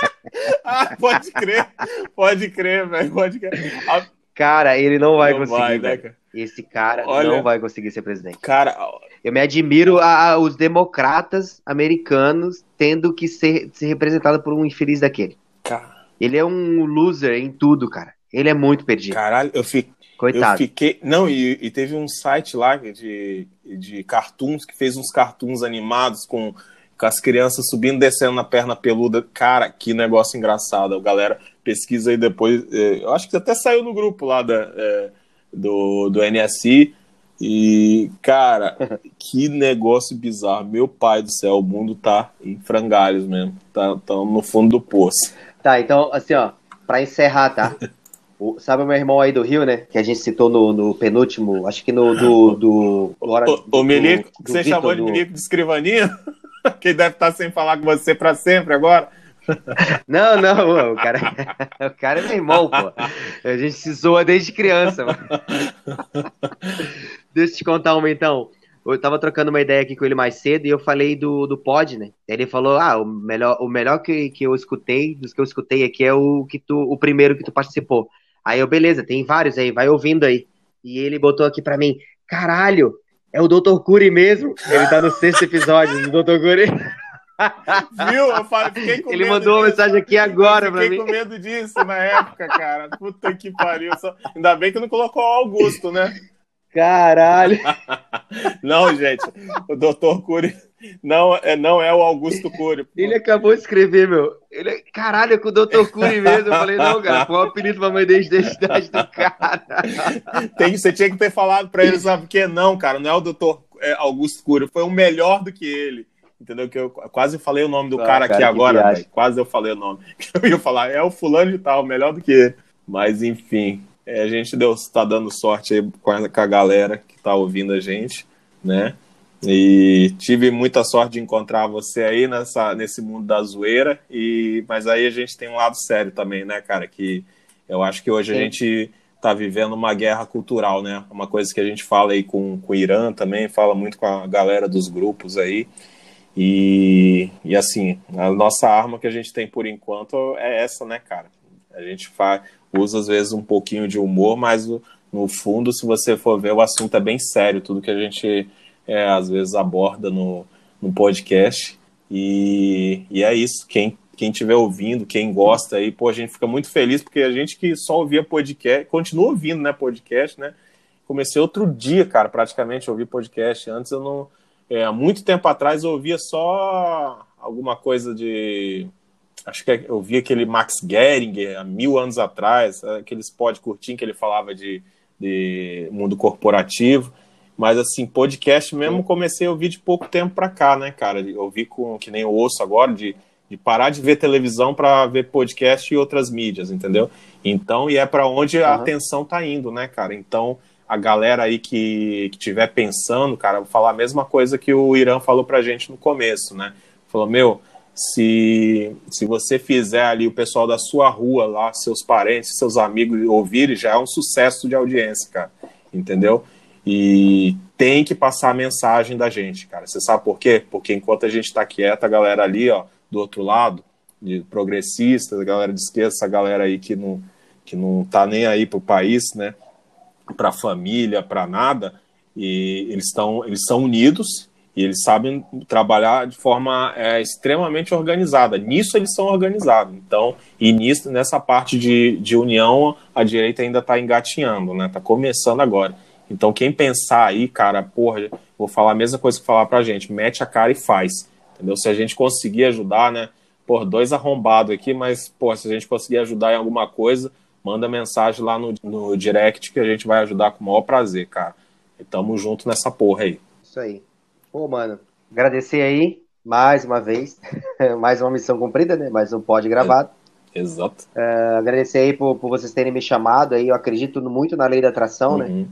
ah, pode crer, pode crer, velho, pode crer. A... Cara, ele não vai não conseguir. Vai, né? Esse cara Olha, não vai conseguir ser presidente. Cara, eu me admiro a, a, os democratas americanos tendo que ser, ser representado por um infeliz daquele. Cara. Ele é um loser em tudo, cara. Ele é muito perdido. Caralho, eu fico. Coitado. Eu fiquei. Não, e, e, teve um site lá de, de cartoons que fez uns cartoons animados com, com as crianças subindo e descendo na perna peluda. Cara, que negócio engraçado. A galera pesquisa aí depois. É, eu acho que até saiu no grupo lá da, é, do, do NSI. E, cara, que negócio bizarro. Meu pai do céu, o mundo tá em frangalhos mesmo. Tá, tá no fundo do poço. Tá, então, assim, ó, pra encerrar, tá? O, sabe o meu irmão aí do Rio, né? Que a gente citou no, no penúltimo, acho que no do. do, do hora, o, o Milico, que você Victor, chamou de Milico de escrivaninha? que deve estar sem falar com você para sempre agora. Não, não, o cara, o cara é meu irmão, pô. A gente se zoa desde criança. Mano. Deixa eu te contar uma então. Eu tava trocando uma ideia aqui com ele mais cedo e eu falei do, do pod, né? Ele falou: Ah, o melhor, o melhor que, que eu escutei, dos que eu escutei aqui é o que tu, o primeiro que tu participou. Aí eu, beleza, tem vários aí, vai ouvindo aí. E ele botou aqui pra mim: Caralho, é o Dr. Curi mesmo? Ele tá no sexto episódio do Dr. Curi. Viu? Eu falei, fiquei com Ele mandou uma mensagem aqui agora pra mim. Fiquei com medo disso na época, cara. Puta que pariu. Só... Ainda bem que não colocou o Augusto, né? Caralho! não, gente, o Dr. Cury não é, não é o Augusto Cury. Ele acabou de escrever, meu. Ele, caralho, é com o Dr. Cury mesmo. Eu falei, não, cara, foi o apelido pra mãe desde a idade do cara. Tem, você tinha que ter falado pra ele, sabe por quê? Não, cara, não é o Dr. É, Augusto Cury, foi um melhor do que ele. Entendeu? Que eu quase falei o nome do ah, cara, cara, aqui agora, quase eu falei o nome. Eu ia falar, é o fulano de tal, melhor do que ele. Mas enfim, é, a gente deu, tá dando sorte aí com a, com a galera que tá ouvindo a gente, né? E tive muita sorte de encontrar você aí nessa, nesse mundo da zoeira, e, mas aí a gente tem um lado sério também, né, cara? Que eu acho que hoje Sim. a gente tá vivendo uma guerra cultural, né? Uma coisa que a gente fala aí com, com o Irã também, fala muito com a galera dos grupos aí. E, e assim, a nossa arma que a gente tem por enquanto é essa, né, cara? A gente faz, usa às vezes um pouquinho de humor, mas no fundo, se você for ver, o assunto é bem sério, tudo que a gente é, às vezes aborda no, no podcast. E, e é isso. Quem quem estiver ouvindo, quem gosta aí, pô, a gente fica muito feliz, porque a gente que só ouvia podcast, continua ouvindo, né, podcast, né? Comecei outro dia, cara, praticamente ouvir podcast. Antes eu não. É, há muito tempo atrás eu ouvia só alguma coisa de acho que eu vi aquele Max Geringer há mil anos atrás, aqueles pod curtinho que ele falava de, de mundo corporativo. Mas assim, podcast mesmo comecei a ouvir de pouco tempo para cá, né, cara? Eu vi com que nem eu ouço agora de, de parar de ver televisão para ver podcast e outras mídias, entendeu? Então, e é para onde uhum. a atenção tá indo, né, cara? Então, a galera aí que estiver pensando, cara, vou falar a mesma coisa que o Irã falou pra gente no começo, né? Falou, meu, se, se você fizer ali o pessoal da sua rua lá, seus parentes, seus amigos ouvirem, já é um sucesso de audiência, cara. Entendeu? E tem que passar a mensagem da gente, cara. Você sabe por quê? Porque enquanto a gente está quieto, a galera ali, ó, do outro lado, de progressistas, a galera de esquerda, essa galera aí que não, que não tá nem aí pro país, né? Pra família, para nada, e eles estão eles são unidos e eles sabem trabalhar de forma é, extremamente organizada. Nisso eles são organizados. Então, e nisso, nessa parte de, de união, a direita ainda está engatinhando, né? Está começando agora. Então, quem pensar aí, cara, porra, vou falar a mesma coisa que falar pra gente, mete a cara e faz. Entendeu? Se a gente conseguir ajudar, né? Por dois arrombados aqui, mas, pô, se a gente conseguir ajudar em alguma coisa, manda mensagem lá no, no direct que a gente vai ajudar com o maior prazer, cara. E tamo junto nessa porra aí. Isso aí. Pô, mano, agradecer aí mais uma vez, mais uma missão cumprida, né? Mais um pod gravado. É, exato. Uh, agradecer aí por, por vocês terem me chamado aí. Eu acredito muito na lei da atração, né? uhum. né?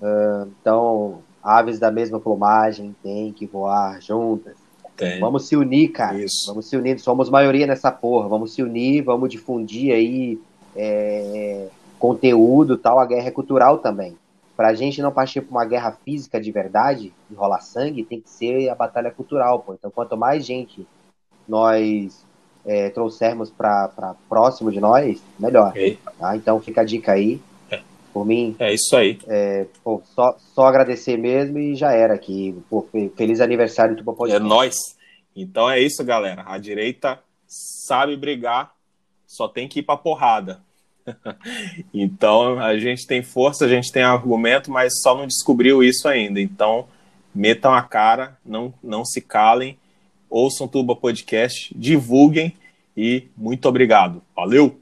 Uh, então, aves da mesma plumagem têm que voar juntas. Tem. Vamos se unir, cara. Isso. Vamos se unir. Somos maioria nessa porra. Vamos se unir, vamos difundir aí é, conteúdo tal. A guerra é cultural também para a gente não partir para uma guerra física de verdade, e rolar sangue, tem que ser a batalha cultural, pô. Então, quanto mais gente nós é, trouxermos para próximo de nós, melhor. Okay. Tá? Então, fica a dica aí. É. Por mim. É isso aí. É, pô, só, só agradecer mesmo e já era aqui. Pô, feliz aniversário do Tuba É nós. Então é isso, galera. A direita sabe brigar, só tem que ir para porrada. então a gente tem força, a gente tem argumento, mas só não descobriu isso ainda. Então metam a cara, não, não se calem, ouçam Tuba Podcast, divulguem e muito obrigado. Valeu!